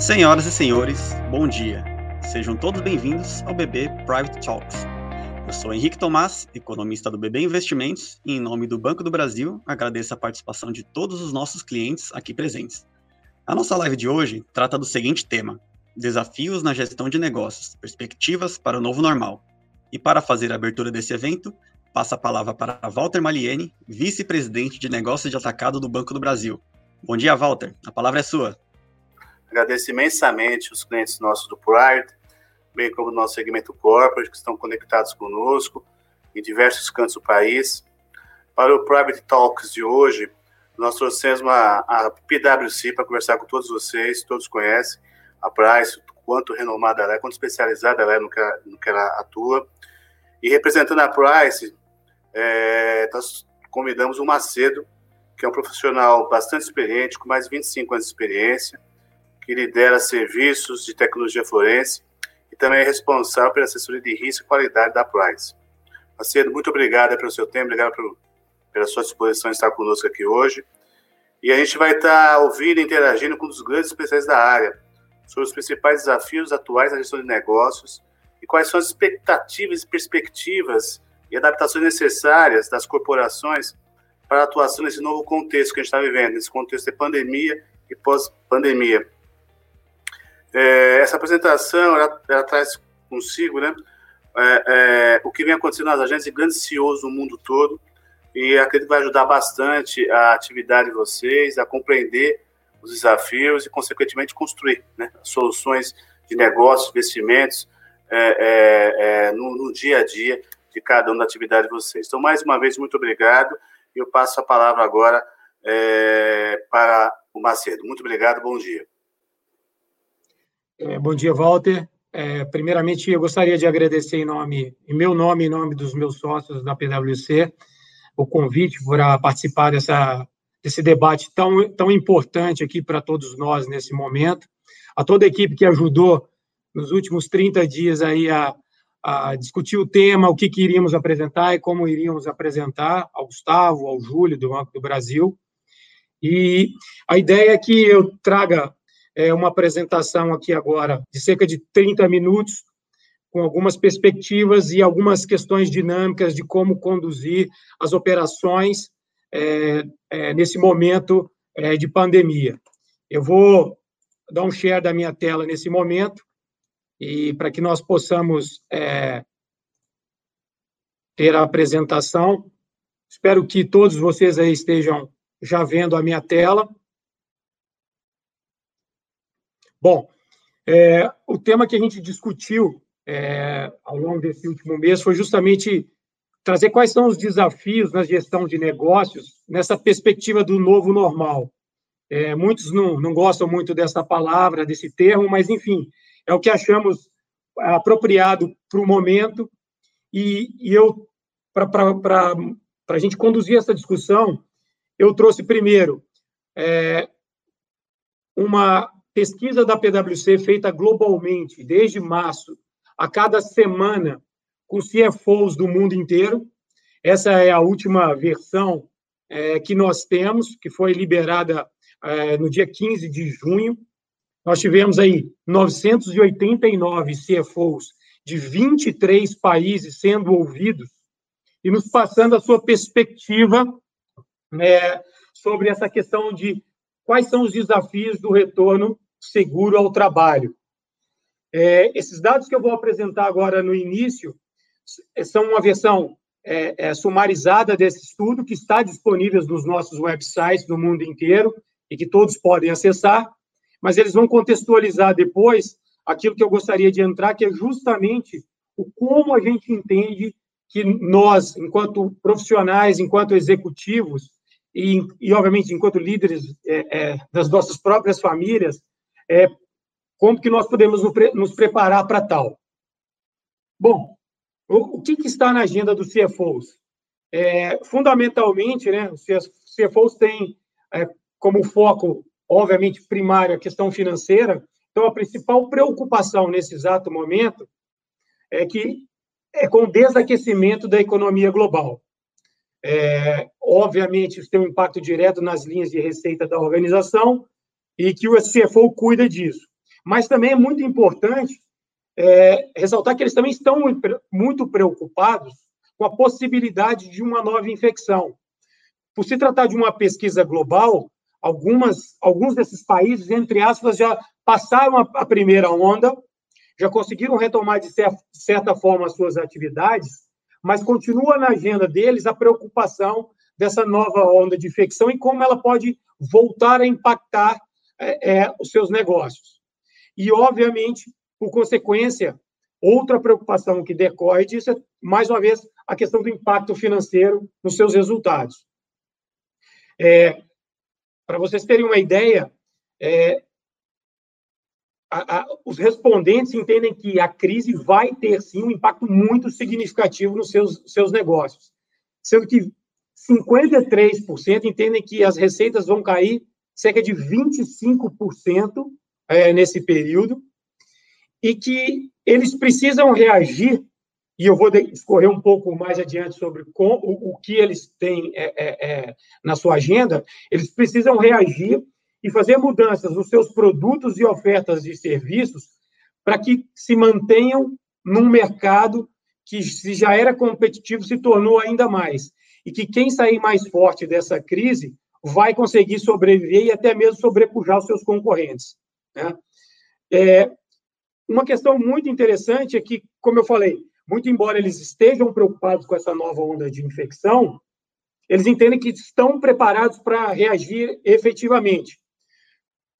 Senhoras e senhores, bom dia. Sejam todos bem-vindos ao BB Private Talks. Eu sou Henrique Tomás, economista do BB Investimentos, e em nome do Banco do Brasil, agradeço a participação de todos os nossos clientes aqui presentes. A nossa live de hoje trata do seguinte tema: Desafios na gestão de negócios, perspectivas para o novo normal. E para fazer a abertura desse evento, passo a palavra para Walter Maliene, vice-presidente de negócios de atacado do Banco do Brasil. Bom dia, Walter. A palavra é sua. Agradeço imensamente os clientes nossos do Pride, bem como do nosso segmento corporate, que estão conectados conosco em diversos cantos do país. Para o Private Talks de hoje, nós trouxemos a, a PwC para conversar com todos vocês, todos conhecem a Price, quanto renomada ela é, quanto especializada ela é no que, no que ela atua. E representando a Price, é, nós convidamos o Macedo, que é um profissional bastante experiente, com mais de 25 anos de experiência, que lidera serviços de tecnologia forense e também é responsável pela assessoria de risco e qualidade da Price. Macedo, muito obrigado pelo seu tempo, obrigado pelo, pela sua disposição em estar conosco aqui hoje. E a gente vai estar ouvindo e interagindo com um dos grandes especialistas da área sobre os principais desafios atuais na gestão de negócios e quais são as expectativas e perspectivas e adaptações necessárias das corporações para a atuação nesse novo contexto que a gente está vivendo, nesse contexto de pandemia e pós-pandemia. É, essa apresentação ela, ela, traz consigo né, é, é, o que vem acontecendo nas agências de grandes CEOs no mundo todo e acredito que vai ajudar bastante a atividade de vocês a compreender os desafios e, consequentemente, construir né, soluções de negócios, investimentos é, é, no, no, dia a dia de cada uma da atividade de vocês. Então, mais uma vez, muito obrigado. E eu passo a palavra agora é, para o Macedo. Muito obrigado, bom dia. É, bom dia, Walter. É, primeiramente, eu gostaria de agradecer em nome, em meu nome, em nome dos meus sócios da PwC, o convite para participar dessa, desse debate tão, tão importante aqui para todos nós nesse momento. A toda a equipe que ajudou nos últimos 30 dias aí a, a discutir o tema, o que, que iríamos apresentar e como iríamos apresentar, ao Gustavo, ao Júlio, do Banco do Brasil. E a ideia é que eu traga é, uma apresentação aqui agora de cerca de 30 minutos, com algumas perspectivas e algumas questões dinâmicas de como conduzir as operações é, é, nesse momento é, de pandemia. Eu vou dar um share da minha tela nesse momento, e para que nós possamos é, ter a apresentação. Espero que todos vocês aí estejam já vendo a minha tela. Bom, é, o tema que a gente discutiu é, ao longo desse último mês foi justamente trazer quais são os desafios na gestão de negócios nessa perspectiva do novo normal. É, muitos não, não gostam muito dessa palavra, desse termo, mas, enfim, é o que achamos apropriado para o momento. E, e eu, para a gente conduzir essa discussão, eu trouxe primeiro é, uma pesquisa da PwC feita globalmente, desde março, a cada semana, com CFOs do mundo inteiro. Essa é a última versão é, que nós temos, que foi liberada é, no dia 15 de junho. Nós tivemos aí 989 CFOs de 23 países sendo ouvidos e nos passando a sua perspectiva né, sobre essa questão de quais são os desafios do retorno seguro ao trabalho. É, esses dados que eu vou apresentar agora no início são uma versão é, é, sumarizada desse estudo que está disponível nos nossos websites do mundo inteiro e que todos podem acessar, mas eles vão contextualizar depois aquilo que eu gostaria de entrar, que é justamente o como a gente entende que nós, enquanto profissionais, enquanto executivos, e, e obviamente, enquanto líderes é, é, das nossas próprias famílias, é, como que nós podemos nos preparar para tal? Bom, o, que, que, está na agenda dos CFOs? É, fundamentalmente, né, os CFOs têm é, como foco, obviamente, primário a questão financeira, então a principal preocupação nesse exato momento é que é com o desaquecimento da economia global. É, obviamente, isso tem um impacto direto nas linhas de receita da organização e que o CFO cuida disso. Mas também é muito importante é, ressaltar que eles também estão muito preocupados com a possibilidade de uma nova infecção. Por se tratar de uma pesquisa global, algumas, alguns desses países, entre aspas, já passaram a, a primeira onda, já conseguiram retomar, de certa forma, as suas atividades, mas continua na agenda deles a preocupação dessa nova onda de infecção e como ela pode voltar a impactar é, é, os seus negócios. E, obviamente, por consequência, outra preocupação que decorre disso é, mais uma vez, a questão do impacto financeiro nos seus resultados. É, Para vocês terem uma ideia, é, a, a, os respondentes entendem que a crise vai ter, sim, um impacto muito significativo nos seus, seus negócios, sendo que 53% entendem que as receitas vão cair cerca de 25% é, nesse período, e que eles precisam reagir, e eu vou discorrer um pouco mais adiante sobre com, o, o, que eles têm é, é, é, na sua agenda, eles precisam reagir e fazer mudanças nos seus produtos e ofertas de serviços para que se mantenham num mercado que, se já era competitivo, se tornou ainda mais. E que quem sair mais forte dessa crise vai conseguir sobreviver e até mesmo sobrepujar os seus concorrentes. Né? É, uma questão muito interessante é que, como eu falei, muito embora eles estejam preocupados com essa nova onda de infecção, eles entendem que estão preparados para reagir efetivamente.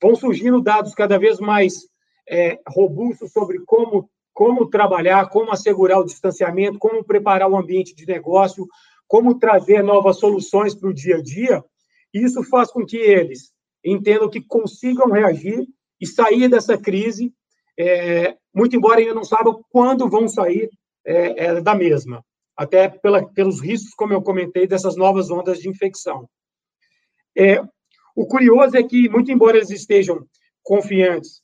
Vão surgindo dados cada vez mais é, robustos sobre como, como trabalhar, como assegurar o distanciamento, como preparar o ambiente de negócio, como trazer novas soluções para o dia a dia. Isso faz com que eles entendam que consigam reagir e sair dessa crise, é, muito embora ainda não saibam quando vão sair é, é, da mesma, até pela, pelos riscos, como eu comentei, dessas novas ondas de infecção. É, o curioso é que, muito embora eles estejam confiantes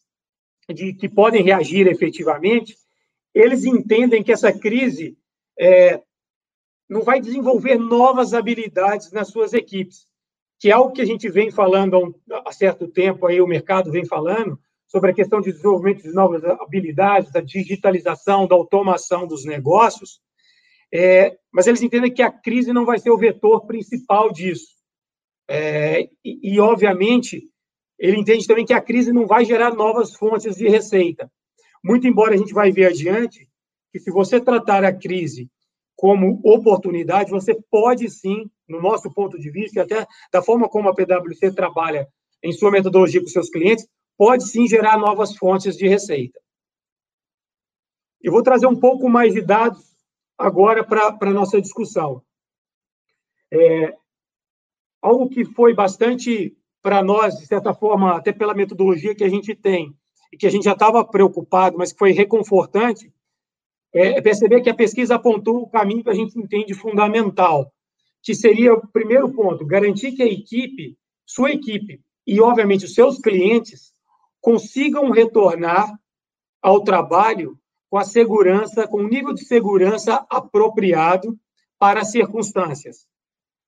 de que podem reagir efetivamente, eles entendem que essa crise é, não vai desenvolver novas habilidades nas suas equipes que é algo que a gente vem falando há certo tempo, aí o mercado vem falando, sobre a questão de desenvolvimento de novas habilidades, da digitalização, da automação dos negócios, é, mas eles entendem que a crise não vai ser o vetor principal disso. É, e, e, obviamente, ele entende também que a crise não vai gerar novas fontes de receita. Muito embora a gente vai ver adiante que se você tratar a crise como oportunidade, você pode sim, no nosso ponto de vista, e até da forma como a PwC trabalha em sua metodologia com seus clientes, pode sim gerar novas fontes de receita. Eu vou trazer um pouco mais de dados agora para a nossa discussão. É, algo que foi bastante para nós, de certa forma, até pela metodologia que a gente tem, e que a gente já estava preocupado, mas que foi reconfortante, é perceber que a pesquisa apontou o caminho que a gente entende fundamental, que seria o primeiro ponto, garantir que a equipe, sua equipe e, obviamente, os seus clientes consigam retornar ao trabalho com a segurança, com o nível de segurança apropriado para as circunstâncias.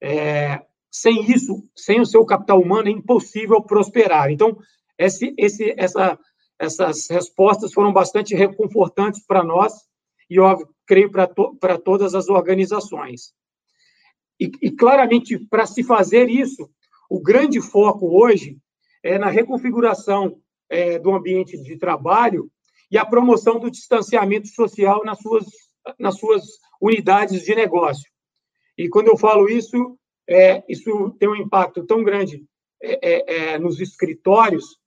É, sem isso, sem o seu capital humano, é impossível prosperar. Então, esse, esse, essa, essas respostas foram bastante reconfortantes para nós e, óbvio, creio para to, todas as organizações. E, e claramente, para se fazer isso, o grande foco hoje é na reconfiguração é, do ambiente de trabalho e a promoção do distanciamento social nas suas, nas suas unidades de negócio. E quando eu falo isso, é, isso tem um impacto tão grande é, é, é nos escritórios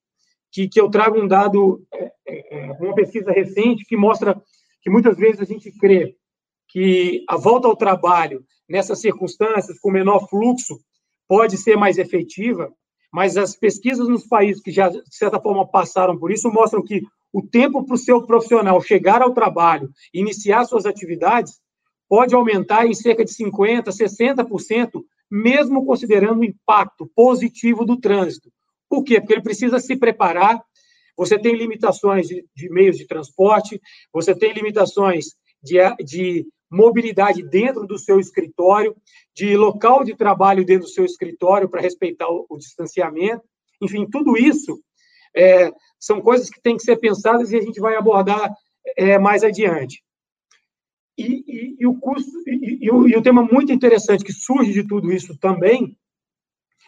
que, que eu trago um dado, é, uma pesquisa recente que mostra que muitas vezes a gente crê que a volta ao trabalho nessas circunstâncias, com menor fluxo, pode ser mais efetiva, mas as pesquisas nos países que já, de certa forma, passaram por isso mostram que o tempo para o seu profissional chegar ao trabalho, iniciar suas atividades, pode aumentar em cerca de 50%, 60%, mesmo considerando o impacto positivo do trânsito. Por quê? Porque ele precisa se preparar você tem limitações de, de meios de transporte, você tem limitações de, de mobilidade dentro do seu escritório, de local de trabalho dentro do seu escritório para respeitar o, o, distanciamento. Enfim, tudo isso é, são coisas que têm que ser pensadas e a gente vai abordar é, mais adiante. E, e, e o e, e, o, e o tema muito interessante que surge de tudo isso também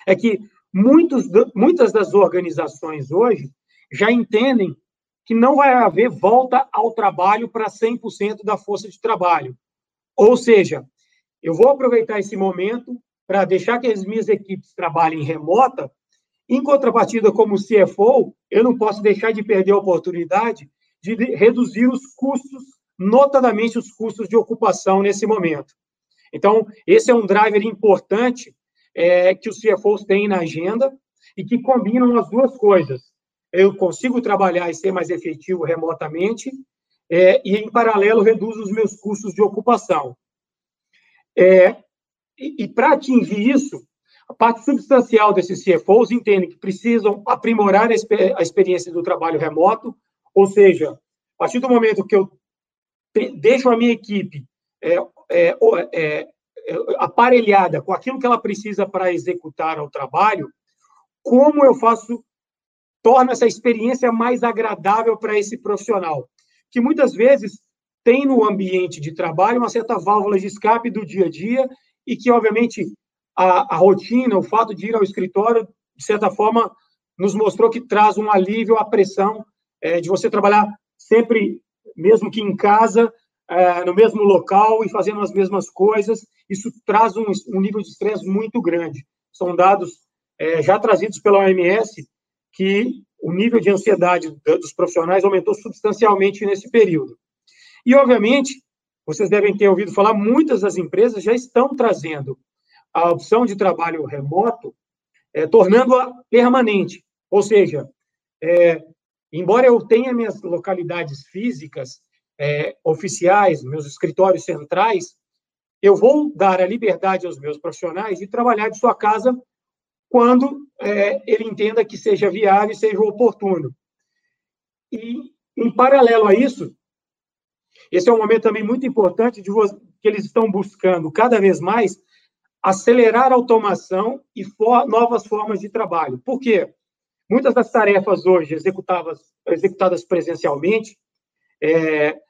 é que muitos, muitas das organizações hoje já entendem que não vai haver volta ao trabalho para 100% da força de trabalho. Ou seja, eu vou aproveitar esse momento para deixar que as minhas equipes trabalhem remota. Em contrapartida, como CFO, eu não posso deixar de perder a oportunidade de reduzir os custos, notadamente os custos de ocupação nesse momento. Então, esse é um driver importante é, que os CFOs têm na agenda e que combinam as duas coisas. Eu consigo trabalhar e ser mais efetivo remotamente é, e, em paralelo, reduzo os meus custos de ocupação. É, e, e para atingir isso, a parte substancial desses CFOs entende que precisam aprimorar a, experiência do trabalho remoto, ou seja, a partir do momento que eu deixo a minha equipe é, é, é, aparelhada com aquilo que ela precisa para executar o trabalho, como eu faço, torna essa experiência mais agradável para esse profissional, que muitas vezes tem no ambiente de trabalho uma certa válvula de escape do dia a dia e que, obviamente, a, a rotina, o fato de ir ao escritório, de certa forma, nos mostrou que traz um alívio à pressão é, de você trabalhar sempre, mesmo que em casa, é, no mesmo local e fazendo as mesmas coisas, isso traz um, um nível de estresse muito grande. São dados é, já trazidos pela OMS que o nível de ansiedade dos profissionais aumentou substancialmente nesse período. E, obviamente, vocês devem ter ouvido falar, muitas das empresas já estão trazendo a opção de trabalho remoto, é, tornando-a permanente. Ou seja, é, embora eu tenha minhas localidades físicas é, oficiais, meus escritórios centrais, eu vou dar a liberdade aos meus profissionais de trabalhar de sua casa quando é, ele entenda que seja viável e seja oportuno. E, em paralelo a isso, esse é um momento também muito importante de que eles estão buscando cada vez mais acelerar a automação e for, novas formas de trabalho. Por quê? Muitas das tarefas hoje executadas, presencialmente, é,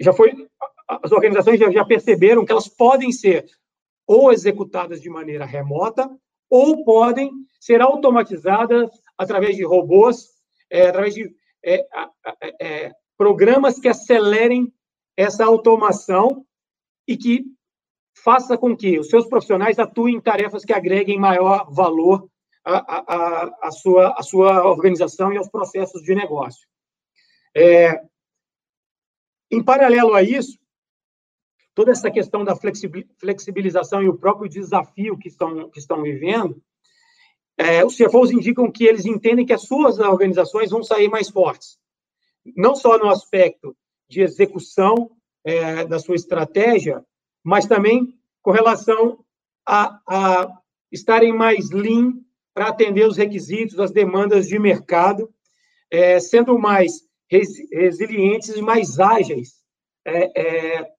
já foi, as organizações já, já perceberam que elas podem ser ou executadas de maneira remota ou podem ser automatizadas através de robôs, é, através de é, é, programas que acelerem essa automação e que faça com que os seus profissionais atuem em tarefas que agreguem maior valor à, à, à, sua, à sua organização e aos processos de negócio. É, em paralelo a isso, toda essa questão da flexibilização e o próprio desafio que estão, que estão vivendo, é, os CFOs indicam que eles entendem que as suas organizações vão sair mais fortes. Não só no aspecto de execução é, da sua estratégia, mas também com relação a, a estarem mais lean para atender os requisitos, as demandas de mercado, é, sendo mais resilientes e mais ágeis é, é,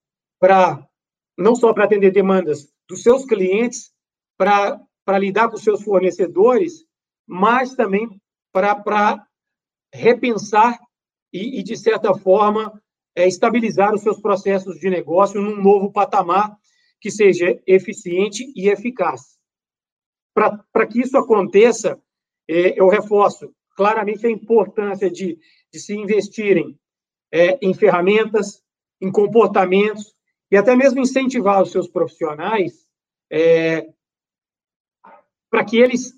para não só para atender demandas dos seus clientes, para lidar com seus fornecedores, mas também para repensar e, e, de certa forma, é, estabilizar os seus processos de negócio num novo patamar que seja eficiente e eficaz. Para que isso aconteça, é, eu reforço claramente a importância de, de se investirem é, em ferramentas, em comportamentos e até mesmo incentivar os seus profissionais é, para que eles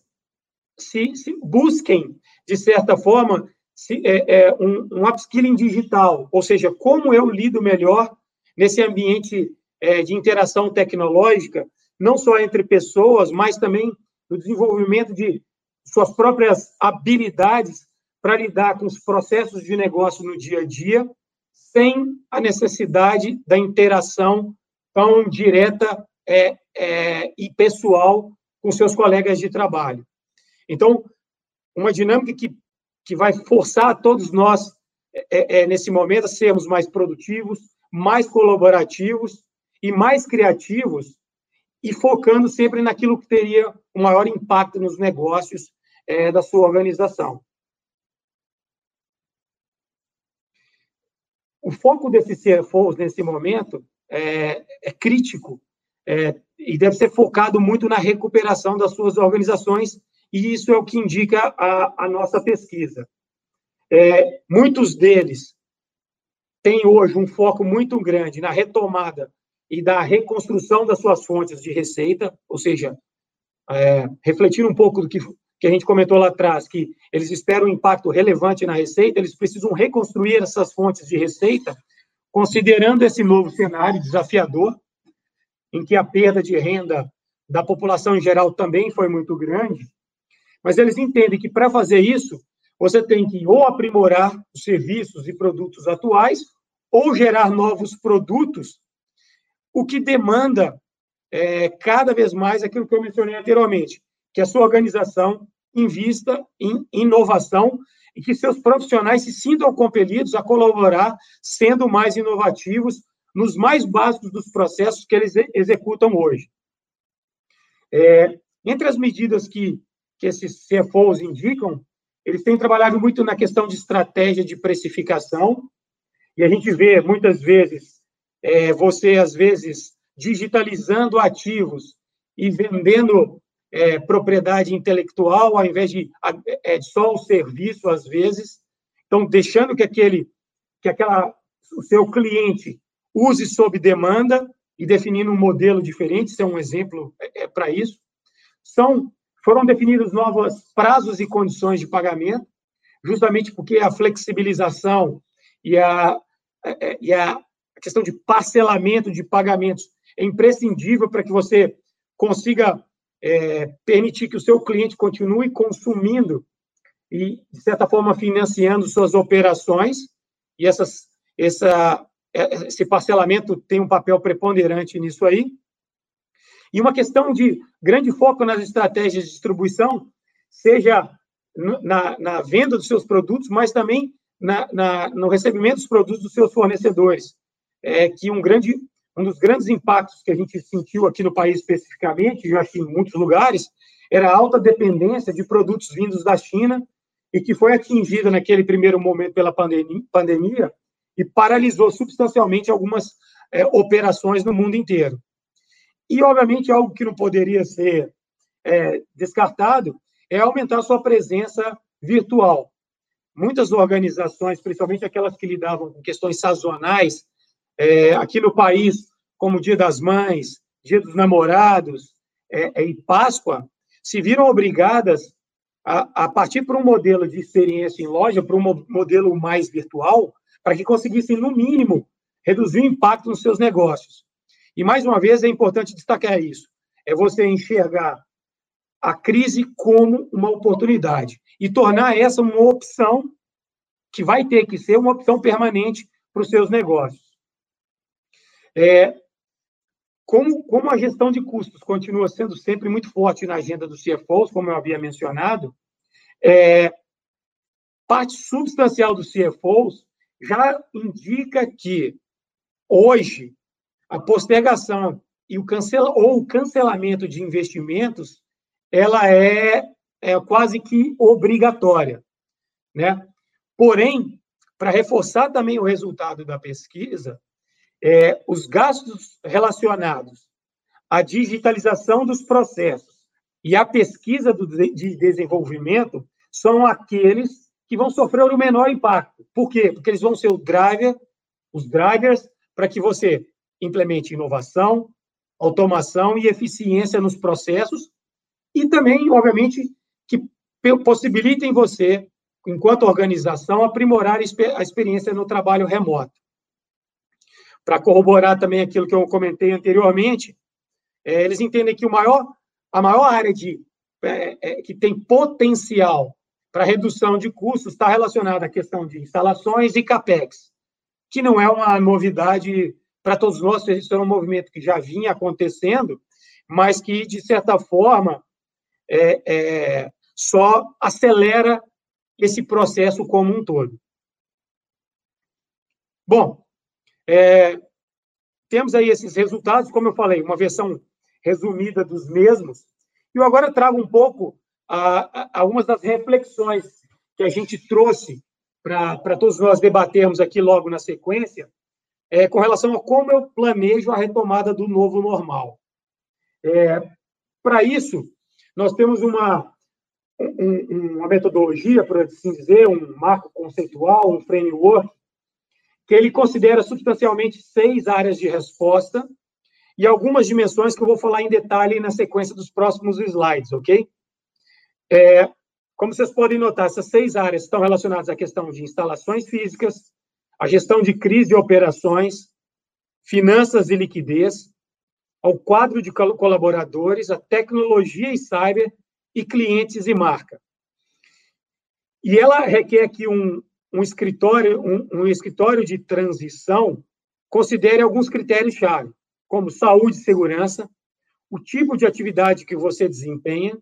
se, se, busquem, de certa forma, se, é, é, um, um upskilling digital, ou seja, como eu lido melhor nesse ambiente é, de interação tecnológica, não só entre pessoas, mas também no desenvolvimento de suas próprias habilidades para lidar com os processos de negócio no dia a dia, sem a necessidade da interação tão direta é, é, e pessoal com seus colegas de trabalho. Então, uma dinâmica que que vai forçar todos nós, é, é, nesse momento, a sermos mais produtivos, mais colaborativos e mais criativos, e focando sempre naquilo que teria o maior impacto nos negócios é, da sua organização. O foco desse CFOs nesse momento é, é crítico é, e deve ser focado muito na recuperação das suas organizações, e isso é o que indica a, a nossa pesquisa. É, muitos deles têm hoje um foco muito grande na retomada e da reconstrução das suas fontes de receita, ou seja, é, refletir um pouco do que, que a gente comentou lá atrás, que eles esperam um impacto relevante na receita, eles precisam reconstruir essas fontes de receita, considerando esse novo cenário desafiador, em que a perda de renda da população em geral também foi muito grande, mas eles entendem que para fazer isso, você tem que ou aprimorar os serviços e produtos atuais, ou gerar novos produtos, o que demanda é, cada vez mais aquilo que eu mencionei anteriormente, que a sua organização invista em inovação e que seus profissionais se sintam compelidos a colaborar, sendo mais inovativos nos mais básicos dos processos que eles executam hoje. É, entre as medidas que, que esses CFOs indicam, eles têm trabalhado muito na questão de estratégia de precificação, e a gente vê muitas vezes é, você, às vezes, digitalizando ativos e vendendo é, propriedade intelectual ao invés de, é, só o serviço, às vezes. Então, deixando que aquele, que aquela, o seu cliente use sob demanda e definindo um modelo diferente, isso é um exemplo é, é para isso. São, foram definidos novos prazos e condições de pagamento, justamente porque a flexibilização e a, é, é, e a questão de parcelamento de pagamentos é imprescindível para que você consiga é, permitir que o seu cliente continue consumindo e, de certa forma, financiando suas operações, e essas, essa, é, esse parcelamento tem um papel preponderante nisso aí. E uma questão de grande foco nas estratégias de distribuição, seja na, na venda dos seus produtos, mas também na, na, no recebimento dos produtos dos seus fornecedores. É que um grande um dos grandes impactos que a gente sentiu aqui no país especificamente, já em muitos lugares, era a alta dependência de produtos vindos da China e que foi atingida naquele primeiro momento pela pandemia e paralisou substancialmente algumas é, operações no mundo inteiro. E, obviamente, algo que não poderia ser é, descartado é aumentar sua presença virtual. Muitas organizações, principalmente aquelas que lidavam com questões sazonais, é, aqui no país, como Dia das Mães, Dia dos Namorados é, é, e Páscoa, se viram obrigadas a, a partir para um modelo de experiência em loja, para um modelo mais virtual, para que conseguissem, no mínimo, reduzir o impacto nos seus negócios. E, mais uma vez, é importante destacar isso: é você enxergar a crise como uma oportunidade e tornar essa uma opção que vai ter que ser uma opção permanente para os seus negócios. É, como, como a gestão de custos continua sendo sempre muito forte na agenda dos CFOs, como eu havia mencionado, é, parte substancial dos CFOs já indica que hoje a postergação e o cancela, ou o cancelamento de investimentos ela é, é quase que obrigatória, né? Porém, para reforçar também o resultado da pesquisa, é, os gastos relacionados à digitalização dos processos e à pesquisa do, de desenvolvimento são aqueles que vão sofrer o menor impacto. Por quê? Porque eles vão ser o driver, os drivers, para que você implemente inovação, automação e eficiência nos processos e também, obviamente, que possibilitem você, enquanto organização, aprimorar a experiência no trabalho remoto. Para corroborar também aquilo que eu comentei anteriormente, é, eles entendem que o maior, a maior área de, é, é, que tem potencial para redução de custos está relacionada à questão de instalações e capex, que não é uma novidade para todos nós, isso é um movimento que já vinha acontecendo, mas que, de certa forma, é, é, só acelera esse processo como um todo. Bom, é, temos aí esses resultados, como eu falei, uma versão resumida dos mesmos, e eu agora trago um pouco algumas das reflexões que a gente trouxe para todos nós debatermos aqui logo na sequência, é com relação a como eu planejo a retomada do novo normal. É, para isso, nós temos uma, um, uma metodologia, por assim dizer, um marco conceitual, um framework, que ele considera substancialmente seis áreas de resposta e algumas dimensões que eu vou falar em detalhe na sequência dos próximos slides, ok? É, como vocês podem notar, essas seis áreas estão relacionadas à questão de instalações físicas, à gestão de crise e operações, finanças e liquidez, ao quadro de colaboradores, a tecnologia e cyber e clientes e marca. E ela requer aqui um, um escritório, um, um escritório de transição considere alguns critérios-chave, como saúde e segurança, o tipo de atividade que você desempenha,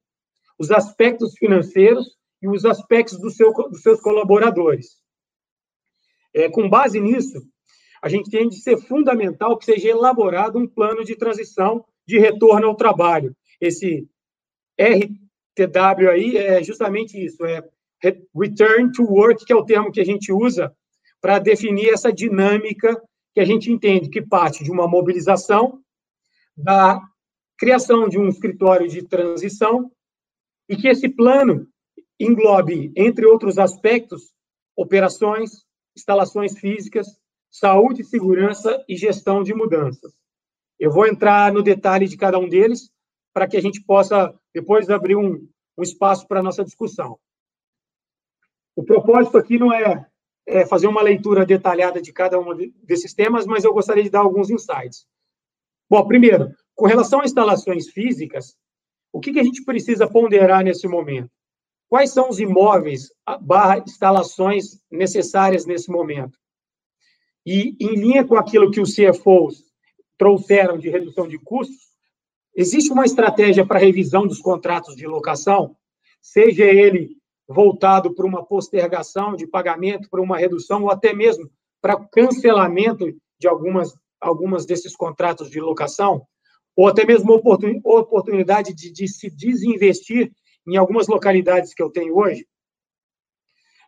os aspectos financeiros e os aspectos do seu, dos seus colaboradores. É, com base nisso, a gente tem de ser fundamental que seja elaborado um plano de transição de retorno ao trabalho. Esse RTW aí é justamente isso, é Return to Work, que é o termo que a gente usa para definir essa dinâmica que a gente entende que parte de uma mobilização, da criação de um escritório de transição, e que esse plano englobe, entre outros aspectos, operações, instalações físicas, saúde e segurança e gestão de mudanças. Eu vou entrar no detalhe de cada um deles para que a gente possa depois abrir um, um espaço para a nossa discussão. O propósito aqui não é, é, fazer uma leitura detalhada de cada um desses temas, mas eu gostaria de dar alguns insights. Bom, primeiro, com relação a instalações físicas, o que, que a gente precisa ponderar nesse momento? Quais são os imóveis barra instalações necessárias nesse momento? E, em linha com aquilo que os CFOs trouxeram de redução de custos, existe uma estratégia para revisão dos contratos de locação, seja ele voltado para uma postergação de pagamento, para uma redução, ou até mesmo para cancelamento de algumas, algumas desses contratos de locação? ou até mesmo oportunidade de, de se desinvestir em algumas localidades que eu tenho hoje,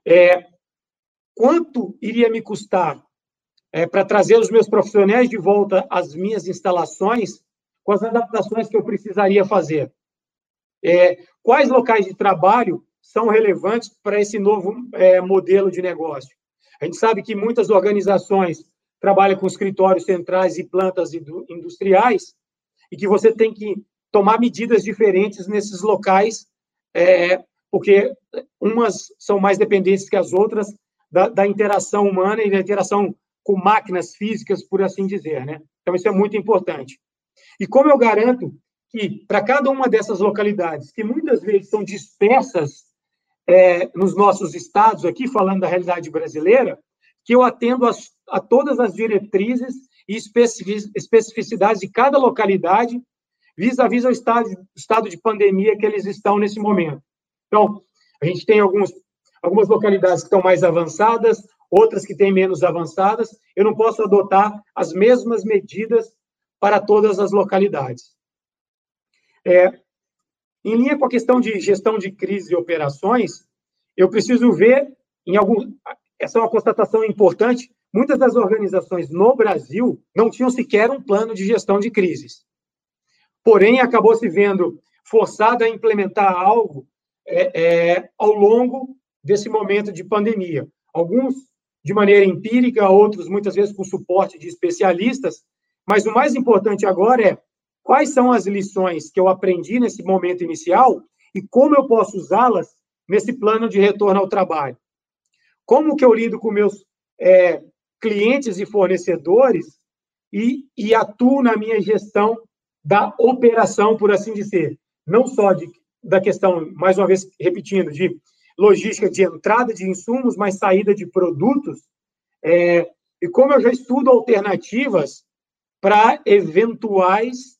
é, quanto iria me custar é, para trazer os meus profissionais de volta às minhas instalações com as adaptações que eu precisaria fazer? É, quais locais de trabalho são relevantes para esse novo é, modelo de negócio? A gente sabe que muitas organizações trabalham com escritórios centrais e plantas industriais, e que você tem que tomar medidas diferentes nesses locais, é, porque umas são mais dependentes que as outras da, da, interação humana e da interação com máquinas físicas, por assim dizer, né? Então, isso é muito importante. E como eu garanto que, para cada uma dessas localidades, que muitas vezes são dispersas é, nos nossos estados, aqui falando da realidade brasileira, que eu atendo as, a todas as diretrizes e especificidades de cada localidade vis-à-vis ao estado, estado de pandemia que eles estão nesse momento. Então, a gente tem alguns, algumas localidades que estão mais avançadas, outras que têm menos avançadas. Eu não posso adotar as mesmas medidas para todas as localidades. É, em linha com a questão de gestão de crise e operações, eu preciso ver em algum. Essa é uma constatação importante. Muitas das organizações no Brasil não tinham sequer um plano de gestão de crises. Porém, acabou se vendo forçada a implementar algo é, é, ao longo desse momento de pandemia. Alguns de maneira empírica, outros muitas vezes com suporte de especialistas, mas o mais importante agora é quais são as lições que eu aprendi nesse momento inicial e como eu posso usá-las nesse plano de retorno ao trabalho. Como que eu lido com meus é, clientes e fornecedores e, e atuo na minha gestão da operação, por assim dizer. Não só de, da questão, mais uma vez repetindo, de logística de entrada de insumos, mas saída de produtos. É, e como eu já estudo alternativas para eventuais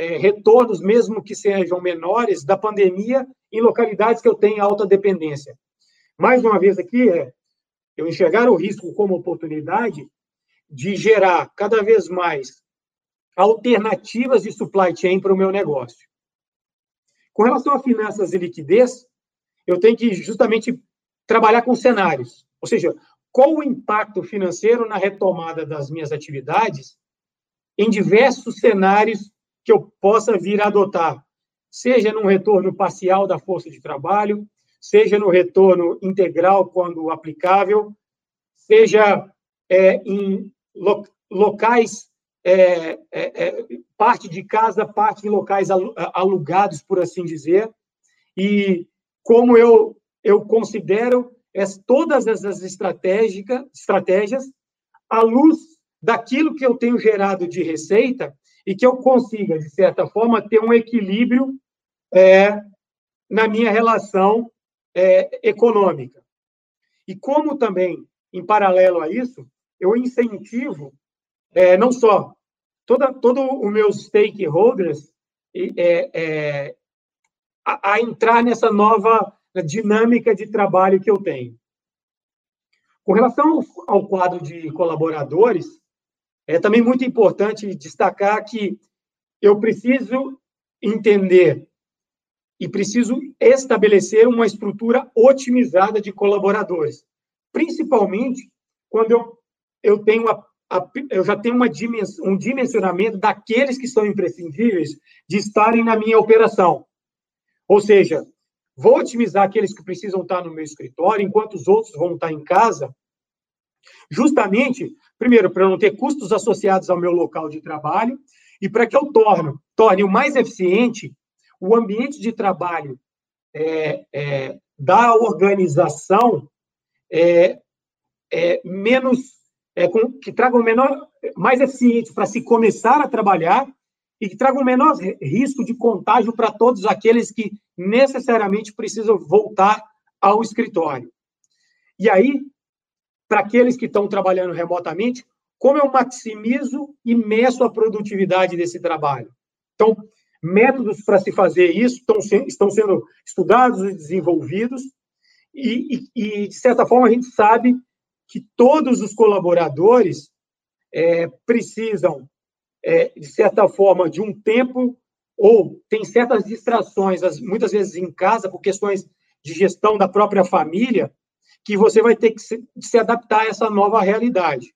é, retornos, mesmo que sejam menores, da pandemia em localidades que eu tenho alta dependência. Mais uma vez aqui, é, eu enxergar o risco como oportunidade de gerar cada vez mais alternativas de supply chain para o meu negócio. Com relação a finanças e liquidez, eu tenho que justamente trabalhar com cenários, ou seja, qual o impacto financeiro na retomada das minhas atividades em diversos cenários que eu possa vir a adotar, seja num retorno parcial da força de trabalho, seja no retorno integral quando aplicável, seja é, em lo, locais, é, é, é parte de casa, parte em locais alugados, por assim dizer, e como eu, eu considero todas essas estratégias à luz daquilo que eu tenho gerado de receita e que eu consiga, de certa forma, ter um equilíbrio é, na minha relação é, econômica. E como também, em paralelo a isso, eu incentivo é, não só toda, todo os meus stakeholders é, é, a, a entrar nessa nova dinâmica de trabalho que eu tenho. Com relação ao quadro de colaboradores, é também muito importante destacar que eu preciso entender e preciso estabelecer uma estrutura otimizada de colaboradores, principalmente quando eu, eu tenho a, a, eu já tenho dimens, um dimensionamento daqueles que são imprescindíveis de estarem na minha operação. Ou seja, vou otimizar aqueles que precisam estar no meu escritório, enquanto os outros vão estar em casa, justamente, primeiro, para não ter custos associados ao meu local de trabalho e para que eu torne, torne o mais eficiente o ambiente de trabalho é, é, da organização é, é menos é, com, que traga o menor mais eficiente para se começar a trabalhar e que traga o menor risco de contágio para todos aqueles que necessariamente precisam voltar ao escritório. E aí, para aqueles que estão trabalhando remotamente, como eu maximizo e meço a produtividade desse trabalho? Então, métodos para se fazer isso estão, estão sendo estudados e desenvolvidos, e, e, e, de certa forma, a gente sabe que todos os colaboradores é, precisam, é, de certa forma, de um tempo, ou tem certas distrações, muitas vezes em casa, por questões de gestão da própria família, que você vai ter que se, se adaptar a essa nova realidade.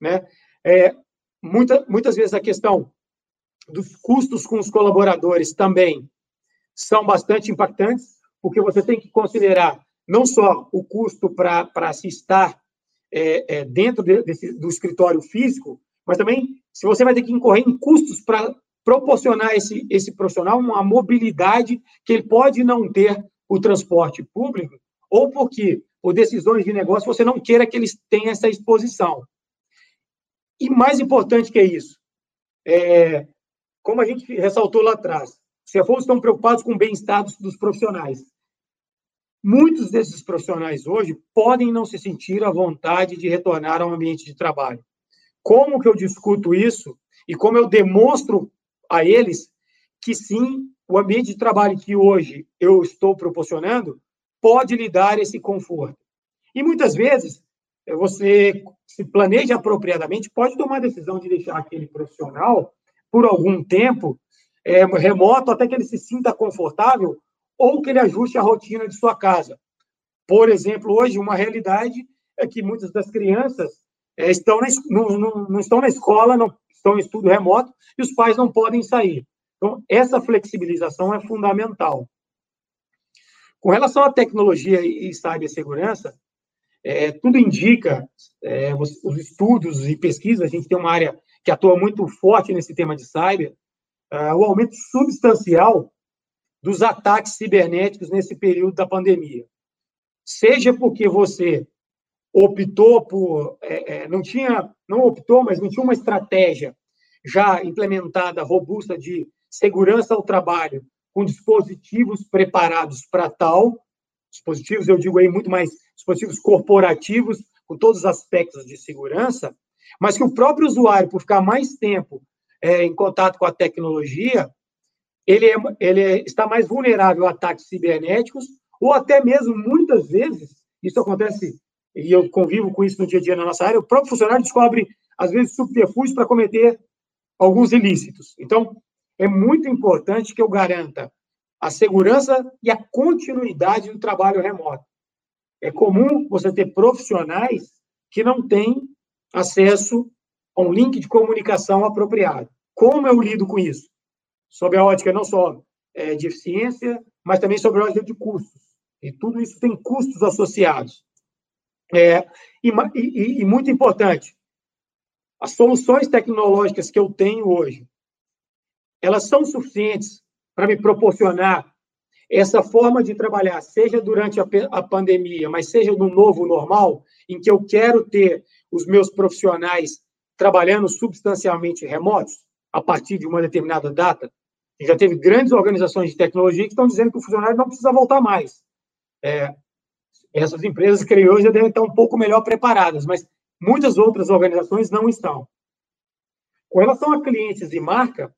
Né? É, muita, muitas vezes a questão dos custos com os colaboradores também são bastante impactantes, porque você tem que considerar não só o custo para se estar é, é, dentro de, desse, do escritório físico, mas também se você vai ter que incorrer em custos para proporcionar esse, esse profissional uma mobilidade que ele pode não ter o transporte público, ou porque ou decisões de negócio, você não queira que eles tenham essa exposição. E mais importante que isso, é, como a gente ressaltou lá atrás, os CFOs estão preocupados com o bem-estar dos profissionais. Muitos desses profissionais hoje podem não se sentir à vontade de retornar ao ambiente de trabalho. Como que eu discuto isso e como eu demonstro a eles que sim, o ambiente de trabalho que hoje eu estou proporcionando pode lhe dar esse conforto. E muitas vezes, você se planeja apropriadamente, pode tomar a decisão de deixar aquele profissional por algum tempo é, remoto até que ele se sinta confortável ou que ele ajuste a rotina de sua casa. Por exemplo, hoje, uma realidade é que muitas das crianças é, estão na, não, não estão na escola, não estão em estudo remoto e os pais não podem sair. Então, essa flexibilização é fundamental. Com relação à tecnologia e cibersegurança, é, tudo indica, é, os, os, estudos e pesquisas, a gente tem uma área que atua muito forte nesse tema de cyber, é, o aumento substancial dos ataques cibernéticos nesse período da pandemia. Seja porque você optou por, é, é, não tinha, não optou, mas não tinha uma estratégia já implementada, robusta de segurança ao trabalho com dispositivos preparados para tal, dispositivos, eu digo aí muito mais dispositivos corporativos, com todos os aspectos de segurança, mas que o próprio usuário, por ficar mais tempo é, em contato com a tecnologia, ele, é, ele é, está mais vulnerável a ataques cibernéticos, ou até mesmo, muitas vezes, isso acontece, e eu convivo com isso no dia a dia na nossa área, o próprio funcionário descobre, às vezes, subterfúgios para cometer alguns ilícitos. Então, é muito importante que eu garanta a segurança e a continuidade do trabalho remoto. é comum você ter profissionais que não têm acesso a um link de comunicação apropriado. Como eu lido com isso? Sob a ótica não só é, de eficiência, mas também sobre a ótica de custos. E tudo isso tem custos associados. É, e, e, e muito importante, as soluções tecnológicas que eu tenho hoje, elas são suficientes para me proporcionar essa forma de trabalhar, seja durante a, a, pandemia, mas seja no novo normal, em que eu quero ter os meus profissionais trabalhando substancialmente remotos, a partir de uma determinada data. Já teve grandes organizações de tecnologia que estão dizendo que o funcionário não precisa voltar mais. É, essas empresas, creio eu, já devem estar um pouco melhor preparadas, mas muitas outras organizações não estão. Com relação a clientes e marca,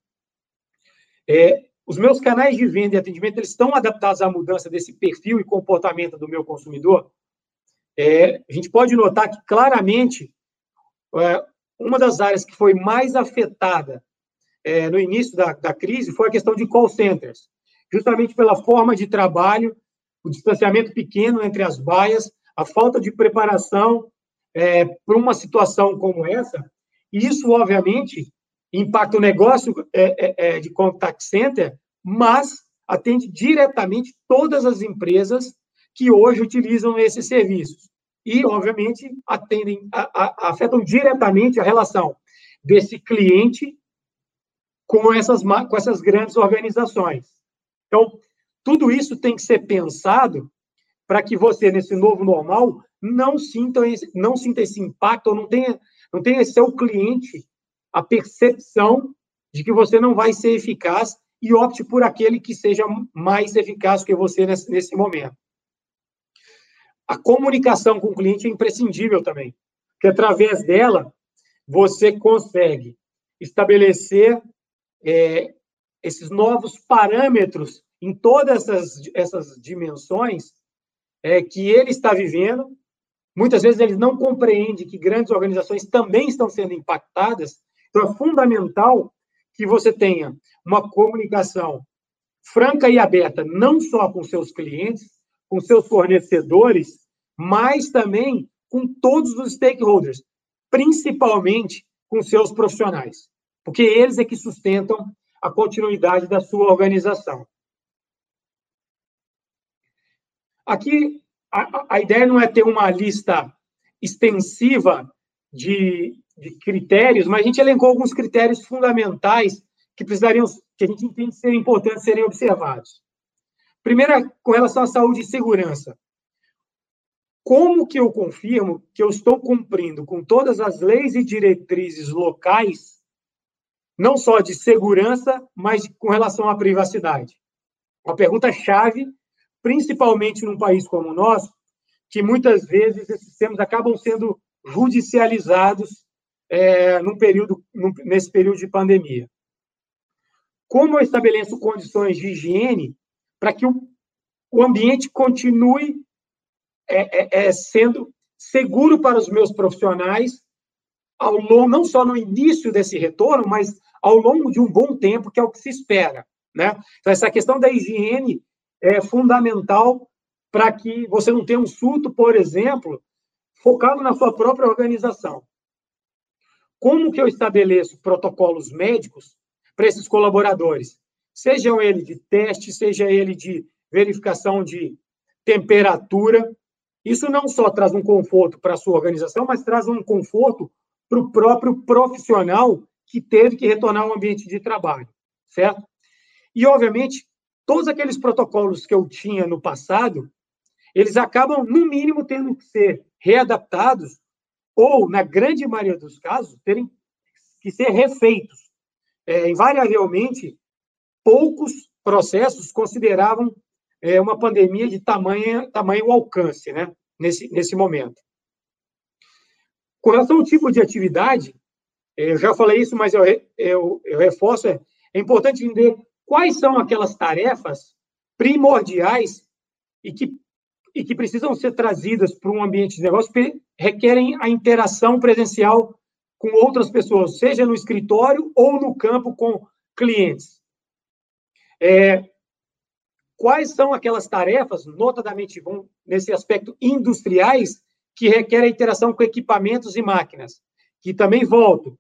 é, os meus canais de venda e atendimento eles estão adaptados à mudança desse perfil e comportamento do meu consumidor. É, a gente pode notar que claramente é, uma das áreas que foi mais afetada é, no início da, da crise foi a questão de call centers, justamente pela forma de trabalho o distanciamento pequeno entre as baias, a falta de preparação é, para uma situação como essa. E isso, obviamente, impacta o negócio é, é, é, de contact center, mas atende diretamente todas as empresas que hoje utilizam esses serviços. E, obviamente, atendem, a, a, afetam diretamente a relação desse cliente com essas, com essas grandes organizações. Então, tudo isso tem que ser pensado para que você, nesse novo normal, não sinta, esse, não sinta esse impacto, ou não tenha, não tenha seu cliente a percepção de que você não vai ser eficaz e opte por aquele que seja mais eficaz que você nesse, nesse momento. A comunicação com o cliente é imprescindível também, porque através dela você consegue estabelecer é, esses novos parâmetros em todas essas, essas dimensões é, que ele está vivendo. Muitas vezes ele não compreende que grandes organizações também estão sendo impactadas. Então, é fundamental que você tenha uma comunicação franca e aberta, não só com seus clientes, com seus fornecedores, mas também com todos os stakeholders, principalmente com seus profissionais, porque eles é que sustentam a continuidade da sua organização. Aqui, a, a ideia não é ter uma lista extensiva de, de critérios, mas a gente elencou alguns critérios fundamentais que precisariam, que a gente entende serem importantes serem observados. Primeiro, com relação à saúde e segurança. Como que eu confirmo que eu estou cumprindo com todas as leis e diretrizes locais, não só de segurança, mas com relação à privacidade? Uma pergunta chave principalmente num país como o nosso, que muitas vezes esses sistemas acabam sendo judicializados é, num período, num, nesse período de pandemia. Como eu estabeleço condições de higiene para que o, o ambiente continue é, é, é, sendo seguro para os meus profissionais ao longo, não só no início desse retorno, mas ao longo de um bom tempo, que é o que se espera. Né? Então, essa questão da higiene é fundamental para que você não tenha um surto, por exemplo, focado na sua própria organização. Como que eu estabeleço protocolos médicos para esses colaboradores? Sejam ele de teste, seja ele de verificação de temperatura. Isso não só traz um conforto para a sua organização, mas traz um conforto para o próprio profissional que teve que retornar ao ambiente de trabalho, certo? E, obviamente, todos aqueles protocolos que eu tinha no passado, eles acabam, no mínimo, tendo que ser readaptados ou, na grande maioria dos casos, terem que ser refeitos. É, invariavelmente, poucos processos consideravam é, uma pandemia de tamanho, tamanho alcance, né, nesse, nesse momento. Com relação ao tipo de atividade, é, eu já falei isso, mas eu, eu, eu reforço, é, é importante entender quais são aquelas tarefas primordiais e que, e que precisam ser trazidas para um ambiente de negócio que requerem a interação presencial com outras pessoas, seja no escritório ou no campo com clientes. É, quais são aquelas tarefas, notadamente vão nesse aspecto industriais, que requerem interação com equipamentos e máquinas. Que também volto,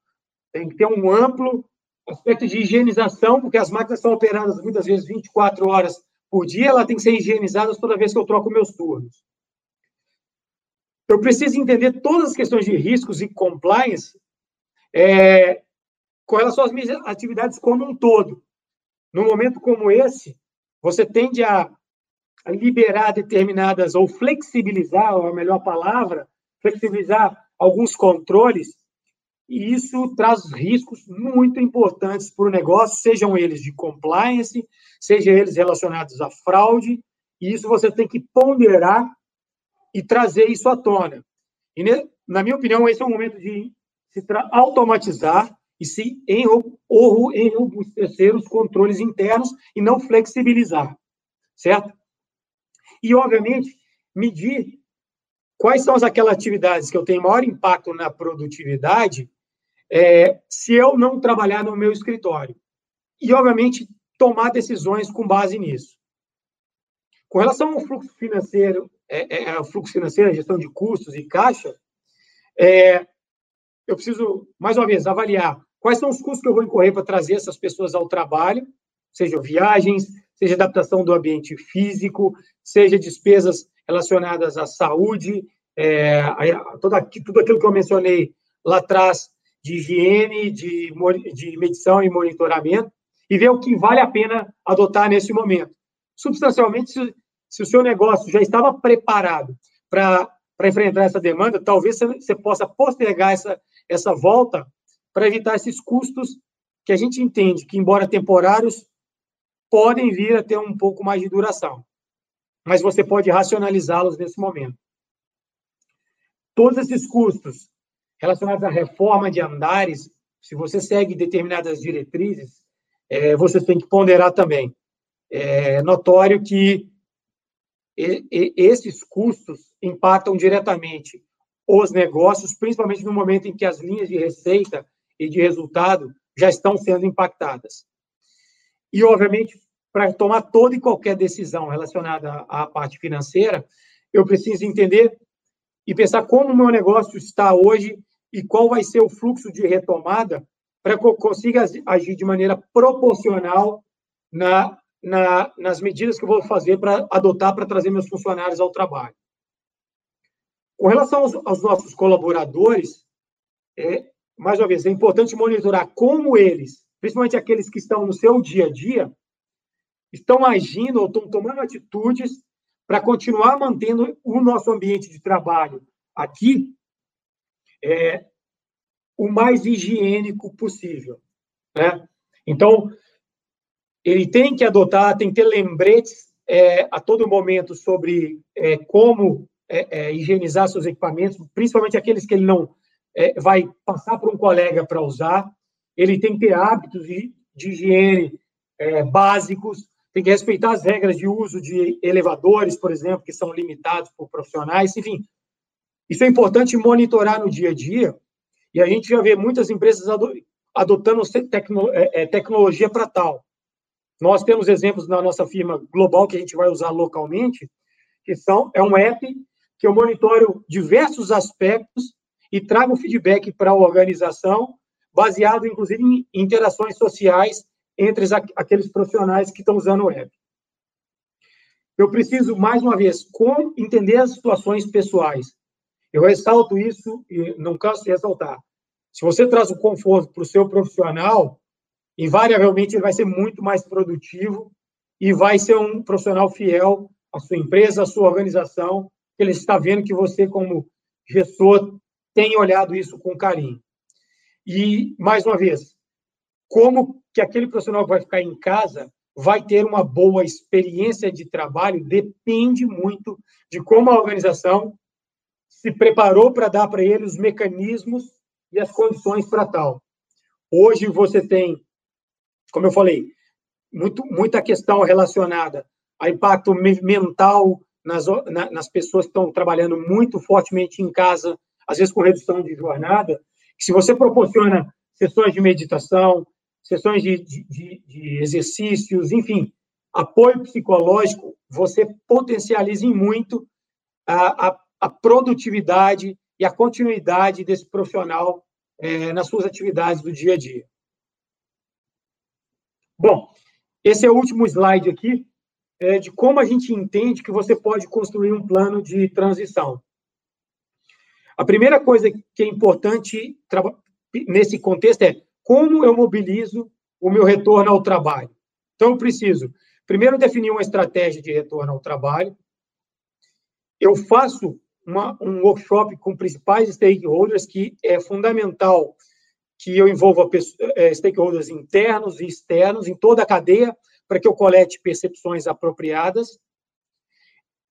tem que ter um amplo aspecto de higienização, porque as máquinas são operadas muitas vezes 24 horas por dia, ela tem que ser higienizada toda vez que eu troco meus turnos. Eu preciso entender todas as questões de riscos e compliance é, com relação às minhas atividades como um todo. Num momento como esse, você tende a, liberar determinadas, ou flexibilizar, é a melhor palavra, flexibilizar alguns controles, e isso traz riscos muito importantes para o negócio, sejam eles de compliance, sejam eles relacionados à fraude, e isso você tem que ponderar e trazer isso à tona. E, na minha opinião, esse é o momento de se automatizar e se enrobustecer os controles internos e não flexibilizar, certo? E, obviamente, medir quais são aquelas atividades que eu tenho maior impacto na produtividade é, se eu não trabalhar no meu escritório. E, obviamente, tomar decisões com base nisso. Com relação ao fluxo financeiro, é, é, fluxo financeiro, gestão de custos e caixa, é, eu preciso, mais uma vez, avaliar quais são os custos que eu vou incorrer para trazer essas pessoas ao trabalho, seja viagens, seja adaptação do ambiente físico, seja despesas relacionadas à saúde, é, a, toda, tudo aquilo que eu mencionei lá atrás de higiene, de, de medição e monitoramento, e ver o que vale a pena adotar nesse momento. Substancialmente, se, se o seu negócio já estava preparado para enfrentar essa demanda, talvez você possa postergar essa, essa volta para evitar esses custos que a gente entende que, embora temporários, podem vir a ter um pouco mais de duração. Mas você pode racionalizá-los nesse momento. Todos esses custos relacionados à reforma de andares, se você segue determinadas diretrizes, é, você tem que ponderar também. É notório que esses custos impactam diretamente os negócios, principalmente no momento em que as linhas de receita e de resultado já estão sendo impactadas. E, obviamente, para tomar toda e qualquer decisão relacionada à parte financeira, eu preciso entender e pensar como o meu negócio está hoje e qual vai ser o fluxo de retomada para que eu consiga agir de maneira proporcional na, na, nas medidas que eu vou fazer para adotar para trazer meus funcionários ao trabalho. Com relação aos, aos nossos colaboradores, é, mais uma vez, é importante monitorar como eles, principalmente aqueles que estão no seu dia a dia, estão agindo ou estão tomando atitudes para continuar mantendo o nosso ambiente de trabalho aqui é, o mais higiênico possível. Né? Então, ele tem que adotar, tem que ter lembretes é, a todo momento sobre é, como é, é, higienizar seus equipamentos, principalmente aqueles que ele não é, vai passar para um colega para usar. Ele tem que ter hábitos de, de higiene básicos, tem que respeitar as regras de uso de elevadores, por exemplo, que são limitados por profissionais. Enfim, isso é importante monitorar no dia a dia. E a gente já vê muitas empresas adotando é, tecnologia para tal. Nós temos exemplos na nossa firma global que a gente vai usar localmente, que são é um app que eu monitoro diversos aspectos e trago feedback para a organização, baseado, inclusive, em interações sociais entre aqueles profissionais que estão usando o app. Eu preciso, mais uma vez, entender as situações pessoais. Eu ressalto isso e não canso de ressaltar. Se você traz o conforto para o seu profissional, invariavelmente ele vai ser muito mais produtivo e vai ser um profissional fiel à sua empresa, à sua organização, ele está vendo que você, como gestor, tem olhado isso com carinho. E, mais uma vez, como que aquele profissional que vai ficar em casa vai ter uma boa experiência de trabalho depende muito de como a organização se preparou para dar para ele os mecanismos e as condições para tal. Hoje você tem, como eu falei, muito, muita questão relacionada a impacto mental nas, nas pessoas que estão trabalhando muito fortemente em casa, às vezes com redução de jornada. Se você proporciona sessões de meditação, sessões de, de, de exercícios, enfim, apoio psicológico, você potencializa muito a, a, a produtividade e a continuidade desse profissional é, nas suas atividades do dia a dia. Bom, esse é o último slide aqui, é, de como a gente entende que você pode construir um plano de transição. A primeira coisa que é importante nesse contexto é como eu mobilizo o meu retorno ao trabalho. Então, eu preciso, primeiro, definir uma estratégia de retorno ao trabalho. Eu faço uma, um workshop com principais stakeholders, que é fundamental que eu envolva é, stakeholders internos e externos em toda a cadeia, para que eu colete percepções apropriadas.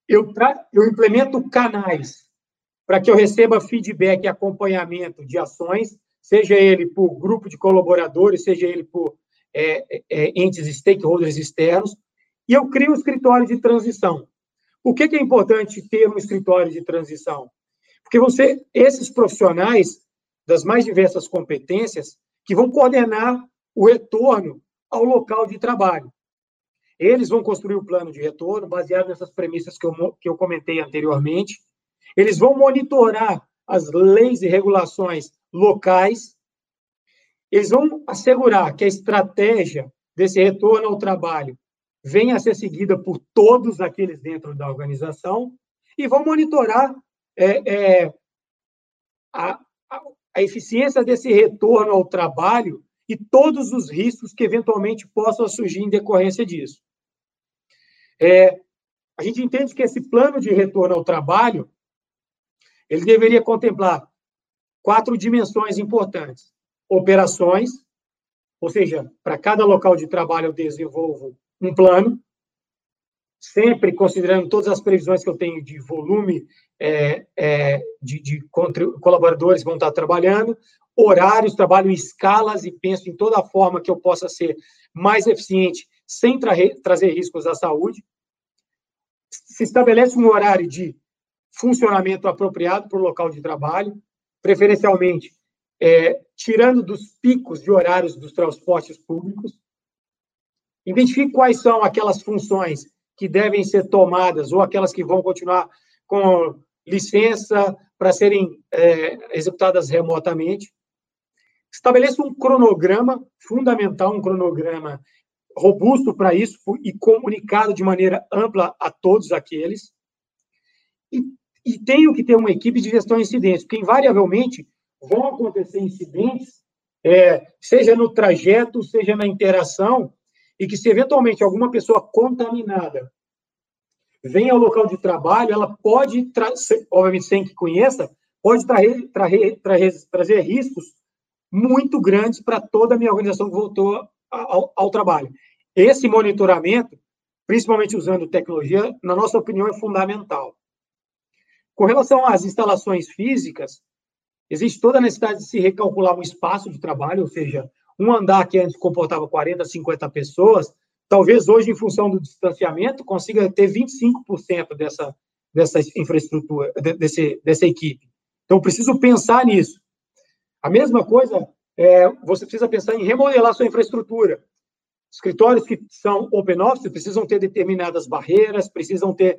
Eu, eu implemento canais para que eu receba feedback e acompanhamento de ações, seja ele por grupo de colaboradores, seja ele por é, é, entes stakeholders externos, e eu crio um escritório de transição. Por que, que é importante ter um escritório de transição? Porque você, esses profissionais das mais diversas competências, que vão coordenar o retorno ao local de trabalho. Eles vão construir o plano de retorno baseado nessas premissas que eu, que eu comentei anteriormente. Eles vão monitorar as leis e regulações locais. Eles vão assegurar que a estratégia desse retorno ao trabalho venha a ser seguida por todos aqueles dentro da organização e vão monitorar é, é, a, a eficiência desse retorno ao trabalho e todos os riscos que eventualmente possam surgir em decorrência disso. É, a gente entende que esse plano de retorno ao trabalho ele deveria contemplar quatro dimensões importantes: operações, ou seja, para cada local de trabalho eu desenvolvo um plano, sempre considerando todas as previsões que eu tenho de volume é, é, de, de colaboradores que vão estar trabalhando, horários, trabalho em escalas e penso em toda a forma que eu possa ser mais eficiente sem tra trazer riscos à saúde. Se estabelece um horário de funcionamento apropriado para o local de trabalho, preferencialmente é, tirando dos picos de horários dos transportes públicos, Identifique quais são aquelas funções que devem ser tomadas ou aquelas que vão continuar com licença para serem é, executadas remotamente. Estabeleça um cronograma fundamental, um cronograma robusto para isso e comunicado de maneira ampla a todos aqueles. E, e tenho que ter uma equipe de gestão de incidentes, porque invariavelmente vão acontecer incidentes, é, seja no trajeto, seja na interação, e que se eventualmente alguma pessoa contaminada vem ao local de trabalho, ela pode, obviamente sem que conheça, pode trazer, trazer, trazer, trazer riscos muito grandes para toda a minha organização que voltou ao, ao trabalho. Esse monitoramento, principalmente usando tecnologia, na nossa opinião, é fundamental. Com relação às instalações físicas, existe toda a necessidade de se recalcular um espaço de trabalho, ou seja, um andar que antes comportava 40, 50 pessoas, talvez hoje, em função do distanciamento, consiga ter 25% dessa, dessa infraestrutura, desse, dessa equipe. Então, preciso pensar nisso. A mesma coisa, é, você precisa pensar em remodelar sua infraestrutura. Escritórios que são open office precisam ter determinadas barreiras, precisam ter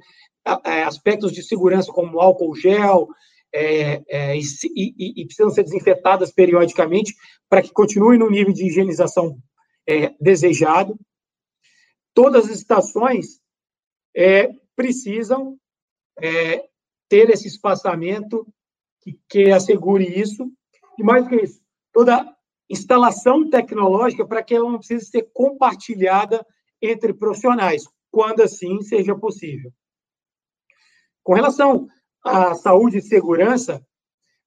aspectos de segurança como álcool gel, é, é, e, e, e, precisam ser desinfetadas periodicamente para que continue no nível de higienização é, desejado. Todas as estações é, precisam é, ter esse espaçamento que, que assegure isso, e mais do que isso, toda instalação tecnológica para que ela não precise ser compartilhada entre profissionais, quando assim seja possível. Com relação à saúde e segurança,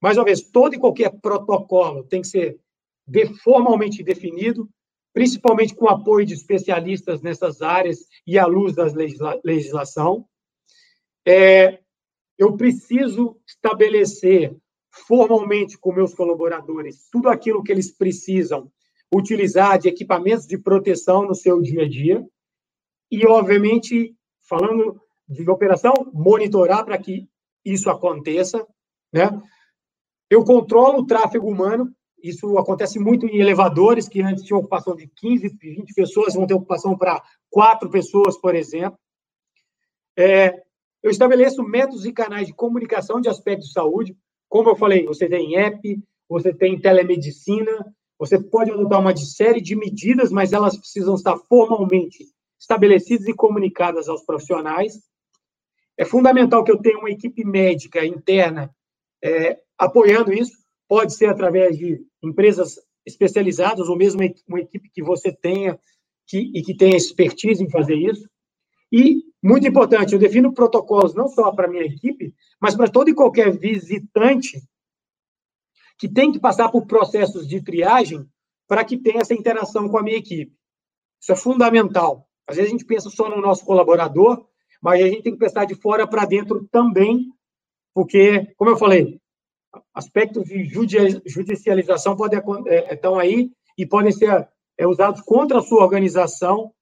mais uma vez, todo e qualquer protocolo tem que ser formalmente definido, principalmente com apoio de especialistas nessas áreas e à luz da legisla legislação. É, eu preciso estabelecer formalmente com meus colaboradores tudo aquilo que eles precisam utilizar de equipamentos de proteção no seu dia a dia e, obviamente, falando de operação, monitorar para que isso aconteça, né? Eu controlo o tráfego humano Isso acontece muito em elevadores, que antes tinham ocupação de 15, 20 pessoas, vão ter ocupação para quatro pessoas, por exemplo. É, eu estabeleço métodos e canais de comunicação de aspectos de saúde. Como eu falei, você tem app, você tem telemedicina, você pode adotar uma série de medidas, mas elas precisam estar formalmente estabelecidas e comunicadas aos profissionais. É fundamental que eu tenha uma equipe médica interna é, apoiando isso. Pode ser através de empresas especializadas ou mesmo uma equipe que você tenha que, e que tenha expertise em fazer isso. E, muito importante, eu defino protocolos não só para minha equipe, mas para todo e qualquer visitante que tem que passar por processos de triagem para que tenha essa interação com a minha equipe. Isso é fundamental. Às vezes a gente pensa só no nosso colaborador, mas a gente tem que pensar de fora para dentro também, porque, como eu falei, aspectos de judicialização podem, é, estão aí e podem ser é, usados contra a sua organização,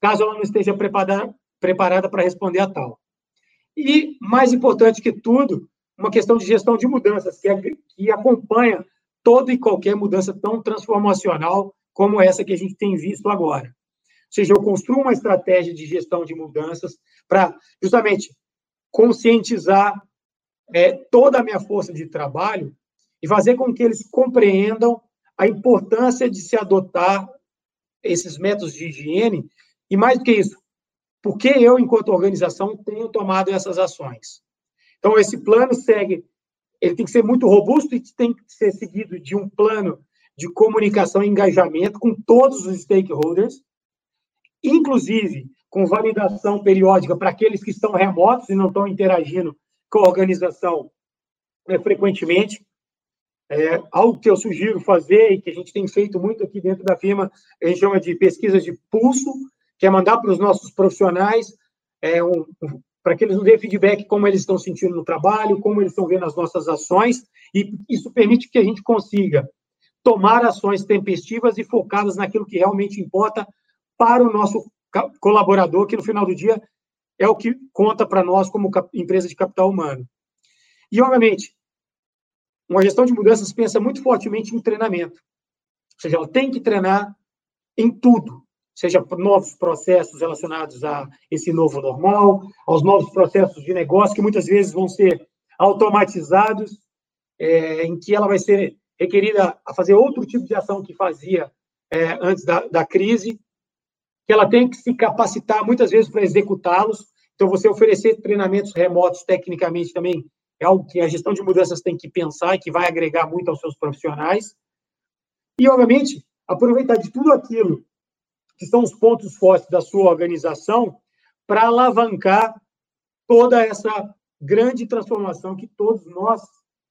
caso ela não esteja preparada, preparada para responder a tal. E, mais importante que tudo, uma questão de gestão de mudanças, que, é, que acompanha toda e qualquer mudança tão transformacional como essa que a gente tem visto agora. Ou seja, eu construo uma estratégia de gestão de mudanças para, justamente, conscientizar é, toda a minha força de trabalho e fazer com que eles compreendam a importância de se adotar esses métodos de higiene e, mais do que isso, porque eu, enquanto organização, tenho tomado essas ações. Então, esse plano segue, ele tem que ser muito robusto e tem que ser seguido de um plano de comunicação e engajamento com todos os stakeholders, inclusive com validação periódica para aqueles que estão remotos e não estão interagindo com a organização é, frequentemente. É, algo que eu sugiro fazer e que a gente tem feito muito aqui dentro da firma, a gente chama de pesquisa de pulso, que é mandar para os nossos profissionais é, um, para que eles nos dêem feedback como eles estão sentindo no trabalho, como eles estão vendo as nossas ações, e isso permite que a gente consiga tomar ações tempestivas e focadas naquilo que realmente importa para o nosso colaborador, que no final do dia é o que conta para nós como empresa de capital humano. E, obviamente, uma gestão de mudanças pensa muito fortemente em treinamento. Ou seja, ela tem que treinar em tudo seja novos processos relacionados a esse novo normal, aos novos processos de negócio, que muitas vezes vão ser automatizados, é, em que ela vai ser requerida a fazer outro tipo de ação que fazia é, antes da, da crise, que ela tem que se capacitar muitas vezes para executá-los. Então, você oferecer treinamentos remotos, tecnicamente, também é algo que a gestão de mudanças tem que pensar e que vai agregar muito aos seus profissionais. E, obviamente, aproveitar de tudo aquilo que são os pontos fortes da sua organização, para alavancar toda essa grande transformação que todos nós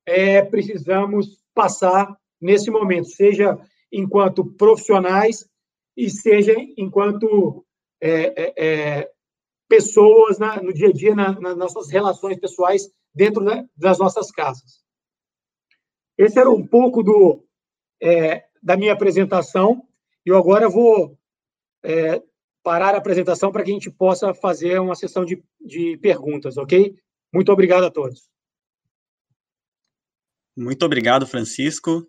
é, precisamos passar nesse momento, seja enquanto profissionais e seja enquanto é, é, é pessoas no dia a dia, na, nas nossas relações pessoais dentro da, das nossas casas. Esse era um pouco do, é, da minha apresentação. Eu agora vou é, parar a apresentação para que a gente possa fazer uma sessão de, de perguntas, ok? Muito obrigado a todos. Muito obrigado, Francisco.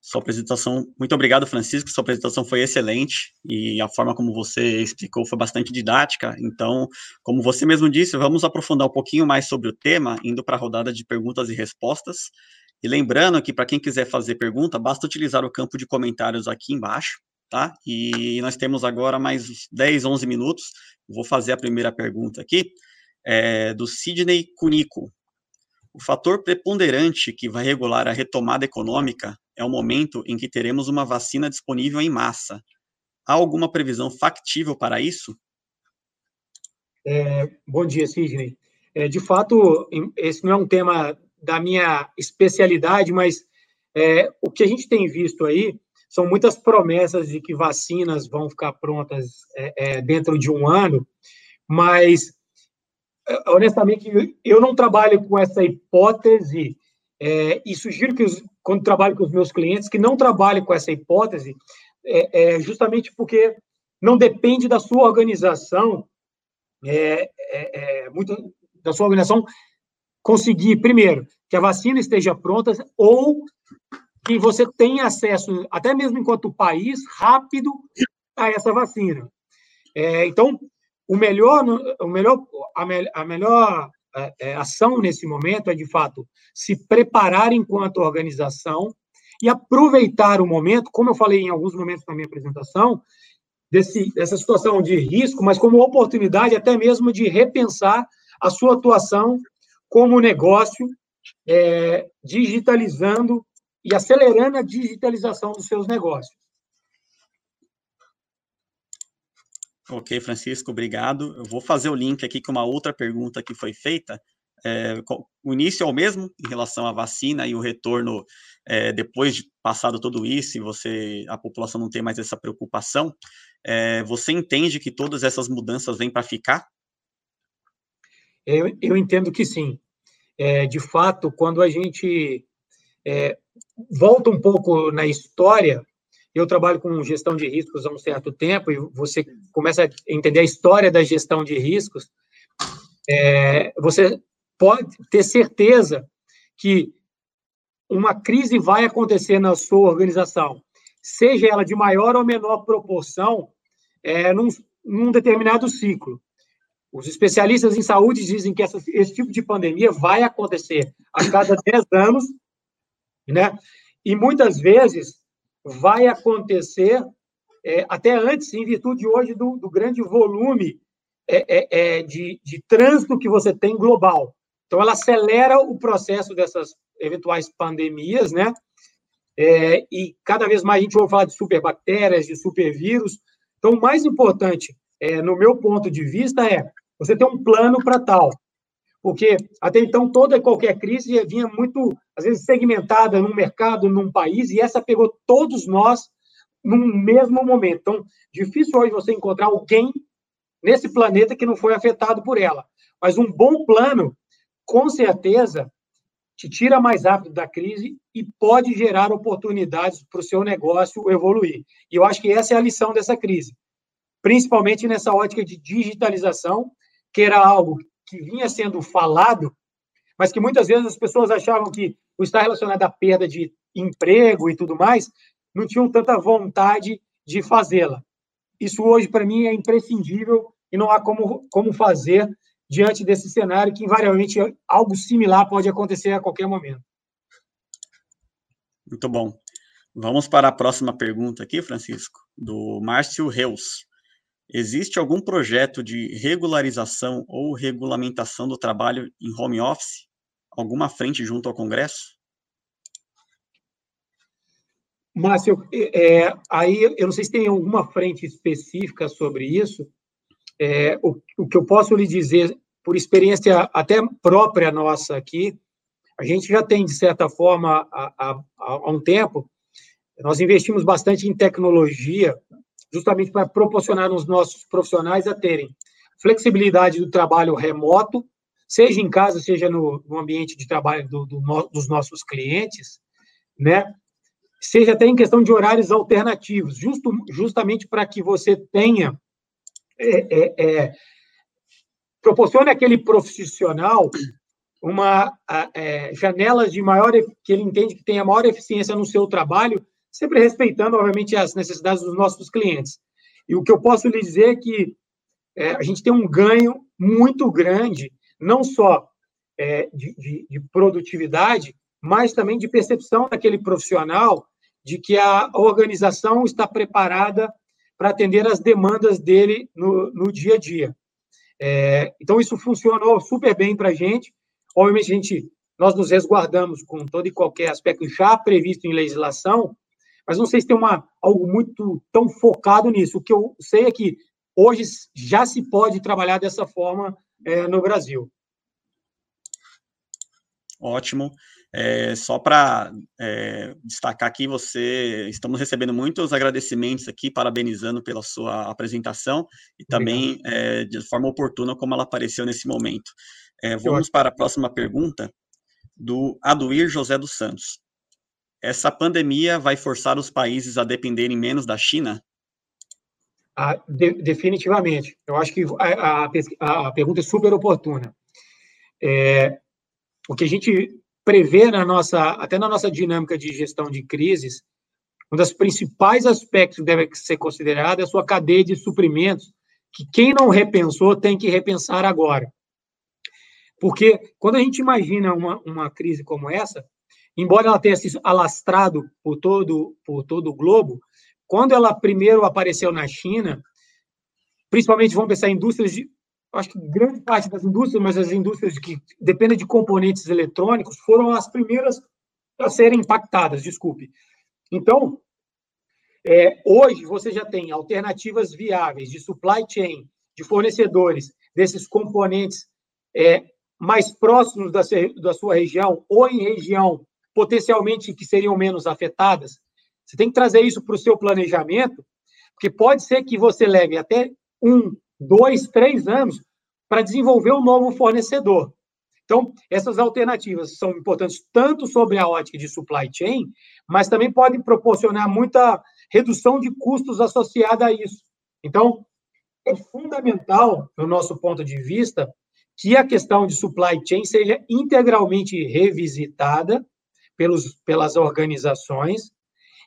Sua apresentação, muito obrigado, Francisco. Sua apresentação foi excelente e a forma como você explicou foi bastante didática. Então, como você mesmo disse, vamos aprofundar um pouquinho mais sobre o tema, indo para a rodada de perguntas e respostas. E lembrando que para quem quiser fazer pergunta, basta utilizar o campo de comentários aqui embaixo tá? E nós temos agora mais 10, 11 minutos. Vou fazer a primeira pergunta aqui, é, do Sidney Cunico. O fator preponderante que vai regular a retomada econômica é o momento em que teremos uma vacina disponível em massa. Há alguma previsão factível para isso? É, bom dia, Sidney. É, de fato, esse não é um tema da minha especialidade, mas é, o que a gente tem visto aí são muitas promessas de que vacinas vão ficar prontas é, é, dentro de um ano, mas, é, honestamente, eu não trabalho com essa hipótese. É, e sugiro que, os, quando trabalho com os meus clientes, que não trabalhem com essa hipótese, é, é justamente porque não depende da sua organização, muito da sua organização conseguir, primeiro, que a vacina esteja pronta ou que você tenha acesso, até mesmo enquanto país, rápido a essa vacina. É, então, o melhor, o melhor, a, me, a melhor é, é, ação nesse momento é, de fato, se preparar enquanto organização e aproveitar o momento, como eu falei em alguns momentos na minha apresentação, desse, dessa situação de risco, mas como oportunidade até mesmo de repensar a sua atuação como negócio, é, digitalizando e acelerando a digitalização dos seus negócios. Ok, Francisco, obrigado. Eu vou fazer o link aqui com uma outra pergunta que foi feita. É, o início é o mesmo em relação à vacina e o retorno é, depois de passado tudo isso e você a população não tem mais essa preocupação. É, você entende que todas essas mudanças vêm para ficar? Eu, eu, entendo que sim. É, de fato, quando a gente é, volta um pouco na história, eu trabalho com gestão de riscos há um certo tempo e você começa a entender a história da gestão de riscos. É, você pode ter certeza que uma crise vai acontecer na sua organização, seja ela de maior ou menor proporção, é, num, num determinado ciclo. Os especialistas em saúde dizem que essa, esse tipo de pandemia vai acontecer a cada 10 anos, né? E muitas vezes vai acontecer é, até antes, em virtude hoje do, do grande volume é, é, é, de, de trânsito que você tem global. Então, ela acelera o processo dessas eventuais pandemias, né? É, e cada vez mais a gente ouve falar de superbactérias, de supervírus. Então, o mais importante, é, no meu ponto de vista, é você ter um plano para tal. Porque até então toda e qualquer crise vinha muito, às vezes, segmentada num mercado, num país, e essa pegou todos nós num mesmo momento. Então, difícil hoje você encontrar alguém nesse planeta que não foi afetado por ela. Mas um bom plano, com certeza, te tira mais rápido da crise e pode gerar oportunidades para o seu negócio evoluir. E eu acho que essa é a lição dessa crise, principalmente nessa ótica de digitalização, que era algo vinha sendo falado, mas que muitas vezes as pessoas achavam que o estar relacionado à perda de emprego e tudo mais, não tinham tanta vontade de fazê-la. Isso hoje, para mim, é imprescindível e não há como, como fazer diante desse cenário que, invariavelmente, algo similar pode acontecer a qualquer momento. Muito bom. Vamos para a próxima pergunta aqui, Francisco, do Márcio Reus. Existe algum projeto de regularização ou regulamentação do trabalho em home office? Alguma frente junto ao Congresso? Márcio, é, aí eu não sei se tem alguma frente específica sobre isso. É, o, o que eu posso lhe dizer, por experiência até própria nossa aqui, a gente já tem, de certa forma, há, há, há um tempo, nós investimos bastante em tecnologia justamente para proporcionar os nossos profissionais a terem flexibilidade do trabalho remoto, seja em casa, seja no, no ambiente de trabalho do, do dos nossos clientes, né? Seja até em questão de horários alternativos, justo, justamente para que você tenha é, é, é, proporcione àquele profissional uma é, janelas de maior que ele entende que tenha maior eficiência no seu trabalho sempre respeitando, obviamente, as necessidades dos nossos clientes. E o que eu posso lhe dizer é que é, a gente tem um ganho muito grande, não só é, de, de, de, produtividade, mas também de percepção daquele profissional de que a organização está preparada para atender as demandas dele no, no dia a dia. É, então, isso funcionou super bem para a gente. Obviamente, a gente, nós nos resguardamos com todo e qualquer aspecto já previsto em legislação, mas não sei se tem uma, algo muito tão focado nisso. O que eu sei é que hoje já se pode trabalhar dessa forma é, no Brasil. Ótimo. É, só para é, destacar aqui, você estamos recebendo muitos agradecimentos aqui, parabenizando pela sua apresentação e também é, de forma oportuna como ela apareceu nesse momento. É, vamos para a próxima pergunta do Aduir José dos Santos essa pandemia vai forçar os países a dependerem menos da China? Ah, de, definitivamente. Eu acho que a, a, a, pergunta é super oportuna. É, o que a gente prevê na nossa, até na nossa dinâmica de gestão de crises, um dos principais aspectos que deve ser considerado é a sua cadeia de suprimentos, que quem não repensou tem que repensar agora. Porque quando a gente imagina uma, uma crise como essa, embora ela tenha se alastrado por todo, por todo o globo, quando ela primeiro apareceu na China, principalmente vamos pensar em indústrias de, acho que grande parte das indústrias, mas as indústrias que dependem de componentes eletrônicos foram as primeiras a serem impactadas, desculpe. Então, é, hoje você já tem alternativas viáveis de supply chain, de fornecedores desses componentes é, mais próximos da, da sua região ou em região potencialmente que seriam menos afetadas. Você tem que trazer isso para o seu planejamento, porque pode ser que você leve até um, dois, três anos para desenvolver um novo fornecedor. Então, essas alternativas são importantes tanto sobre a ótica de supply chain, mas também podem proporcionar muita redução de custos associada a isso. Então, é fundamental, no nosso ponto de vista, que a questão de supply chain seja integralmente revisitada pelos, pelas organizações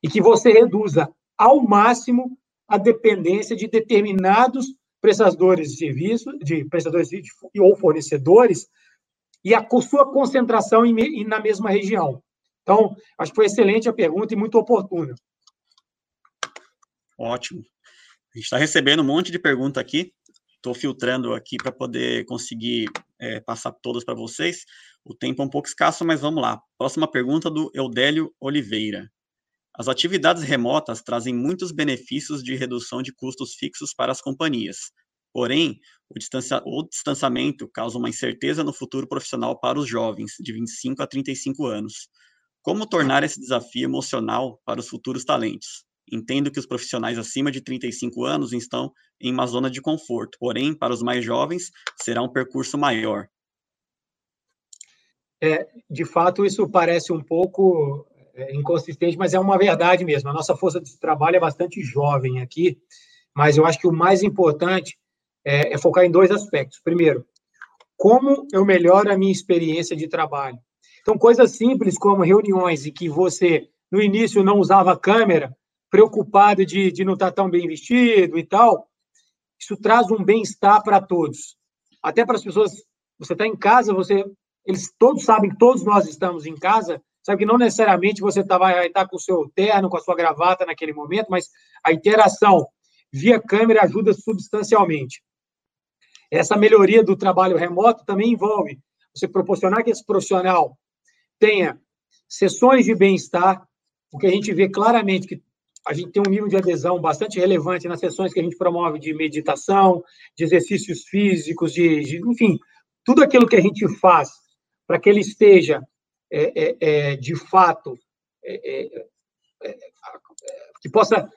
e que você reduza ao máximo a dependência de determinados prestadores de serviço, de prestadores de ou fornecedores, e a sua concentração em, na mesma região. Então, acho que foi excelente a pergunta e muito oportuna. Ótimo. A gente está recebendo um monte de pergunta aqui. Estou filtrando aqui para poder conseguir é, passar todas para vocês. O tempo é um pouco escasso, mas vamos lá. Próxima pergunta do Eudélio Oliveira. As atividades remotas trazem muitos benefícios de redução de custos fixos para as companhias. Porém, o, distancia, o, distanciamento causa uma incerteza no futuro profissional para os jovens, de 25 a 35 anos. Como tornar esse desafio emocional para os futuros talentos? Entendo que os profissionais acima de 35 anos estão em uma zona de conforto, porém, para os mais jovens, será um percurso maior. É, de fato, isso parece um pouco é, inconsistente, mas é uma verdade mesmo. A nossa força de trabalho é bastante jovem aqui, mas eu acho que o mais importante é, é focar em dois aspectos. Primeiro, como eu melhoro a minha experiência de trabalho. Então, coisas simples como reuniões em que você, no início, não usava câmera, preocupado de, de não estar tão bem vestido e tal, isso traz um bem-estar para todos. Até para as pessoas, você está em casa, você, eles todos sabem que todos nós estamos em casa, Sabe que não necessariamente você tá, vai estar com o seu terno, com a sua gravata naquele momento, mas a interação via câmera ajuda substancialmente. Essa melhoria do trabalho remoto também envolve você proporcionar que esse profissional tenha sessões de bem-estar, porque a gente vê claramente que a gente tem um nível de adesão bastante relevante nas sessões que a gente promove de meditação, de exercícios físicos, de, de enfim, tudo aquilo que a gente faz para que ele esteja é, é, é, de fato, é, é, que possa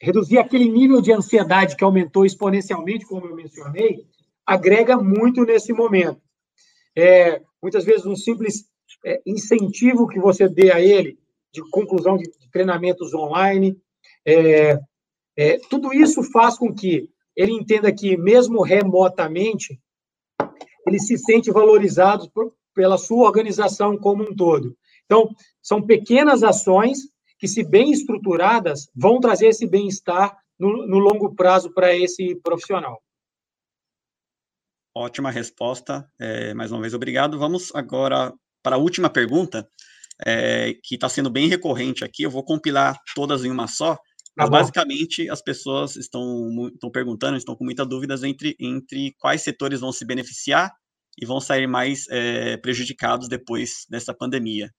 reduzir aquele nível de ansiedade que aumentou exponencialmente, como eu mencionei, agrega muito nesse momento. É, muitas vezes, um simples incentivo que você dê a ele, de conclusão de, treinamentos online, tudo isso faz com que ele entenda que, mesmo remotamente, ele se sente valorizado por, pela sua organização como um todo. Então, são pequenas ações que, se bem estruturadas, vão trazer esse bem-estar no, no longo prazo para esse profissional. Ótima resposta. É, mais uma vez, obrigado. Vamos agora para a última pergunta, é, que está sendo bem recorrente aqui. Eu vou compilar todas em uma só. Tá mas, tá basicamente, as pessoas estão, estão perguntando, estão com muitas dúvidas entre, entre quais setores vão se beneficiar e vão sair mais é, prejudicados depois dessa pandemia.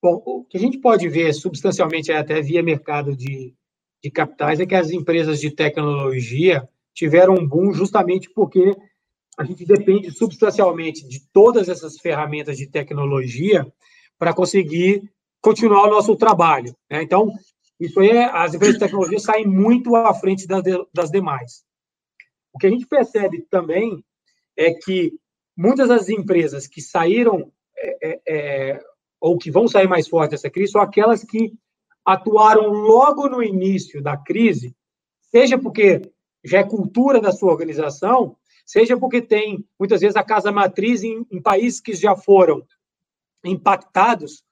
Bom, o que a gente pode ver substancialmente até via mercado de, de capitais é que as empresas de tecnologia tiveram um boom justamente porque a gente depende substancialmente de todas essas ferramentas de tecnologia para conseguir continuar o nosso trabalho. Né? Então, isso é, as empresas de tecnologia saem muito à frente das, das demais. O que a gente percebe também é que muitas das empresas que saíram é, é, é, ou que vão sair mais fortes dessa crise são aquelas que atuaram logo no início da crise, seja porque já é cultura da sua organização, seja porque tem, muitas vezes, a casa matriz em, em países que já foram impactados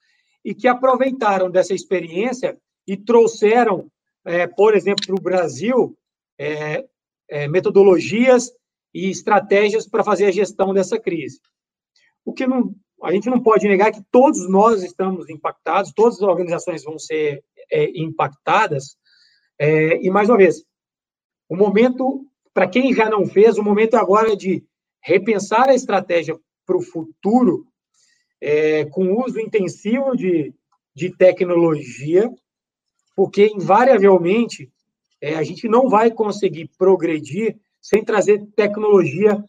e que aproveitaram dessa experiência e trouxeram, é, por exemplo, para o Brasil, é, é, metodologias e estratégias para fazer a gestão dessa crise. O que não, a gente não pode negar que todos nós estamos impactados, todas as organizações vão ser é, impactadas, é, e mais uma vez, o momento, para quem já não fez, o momento agora de repensar a estratégia para o futuro, é, com uso intensivo de, de tecnologia, porque, invariavelmente, é, a gente não vai conseguir progredir sem trazer tecnologia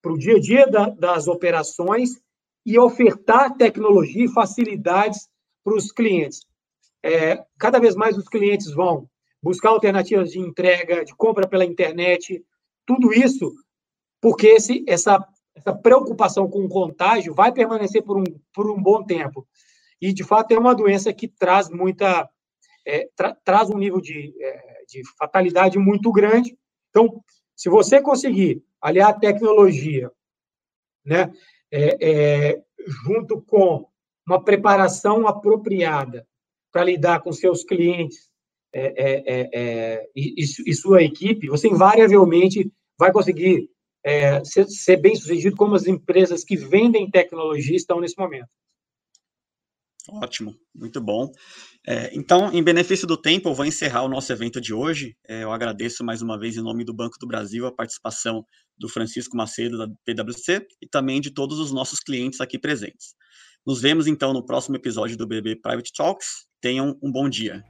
para o dia a dia da, das operações e ofertar tecnologia e facilidades para os clientes. É, cada vez mais os clientes vão buscar alternativas de entrega, de compra pela internet, tudo isso porque esse, essa, essa preocupação com o contágio vai permanecer por um, por um bom tempo. E, de fato, é uma doença que traz muita. É, tra, traz um nível de, é, de fatalidade muito grande. Então, se você conseguir aliar a tecnologia, né, é, é junto com uma preparação apropriada para lidar com seus clientes é, é, é, é e, e, sua equipe, você invariavelmente vai conseguir ser, ser bem sucedido como as empresas que vendem tecnologia estão nesse momento. Ótimo, muito bom. É, então, em benefício do tempo, eu vou encerrar o nosso evento de hoje. É, eu agradeço mais uma vez, em nome do Banco do Brasil, a participação do Francisco Macedo, da PwC, e também de todos os nossos clientes aqui presentes. Nos vemos, então, no próximo episódio do BB Private Talks. Tenham um bom dia.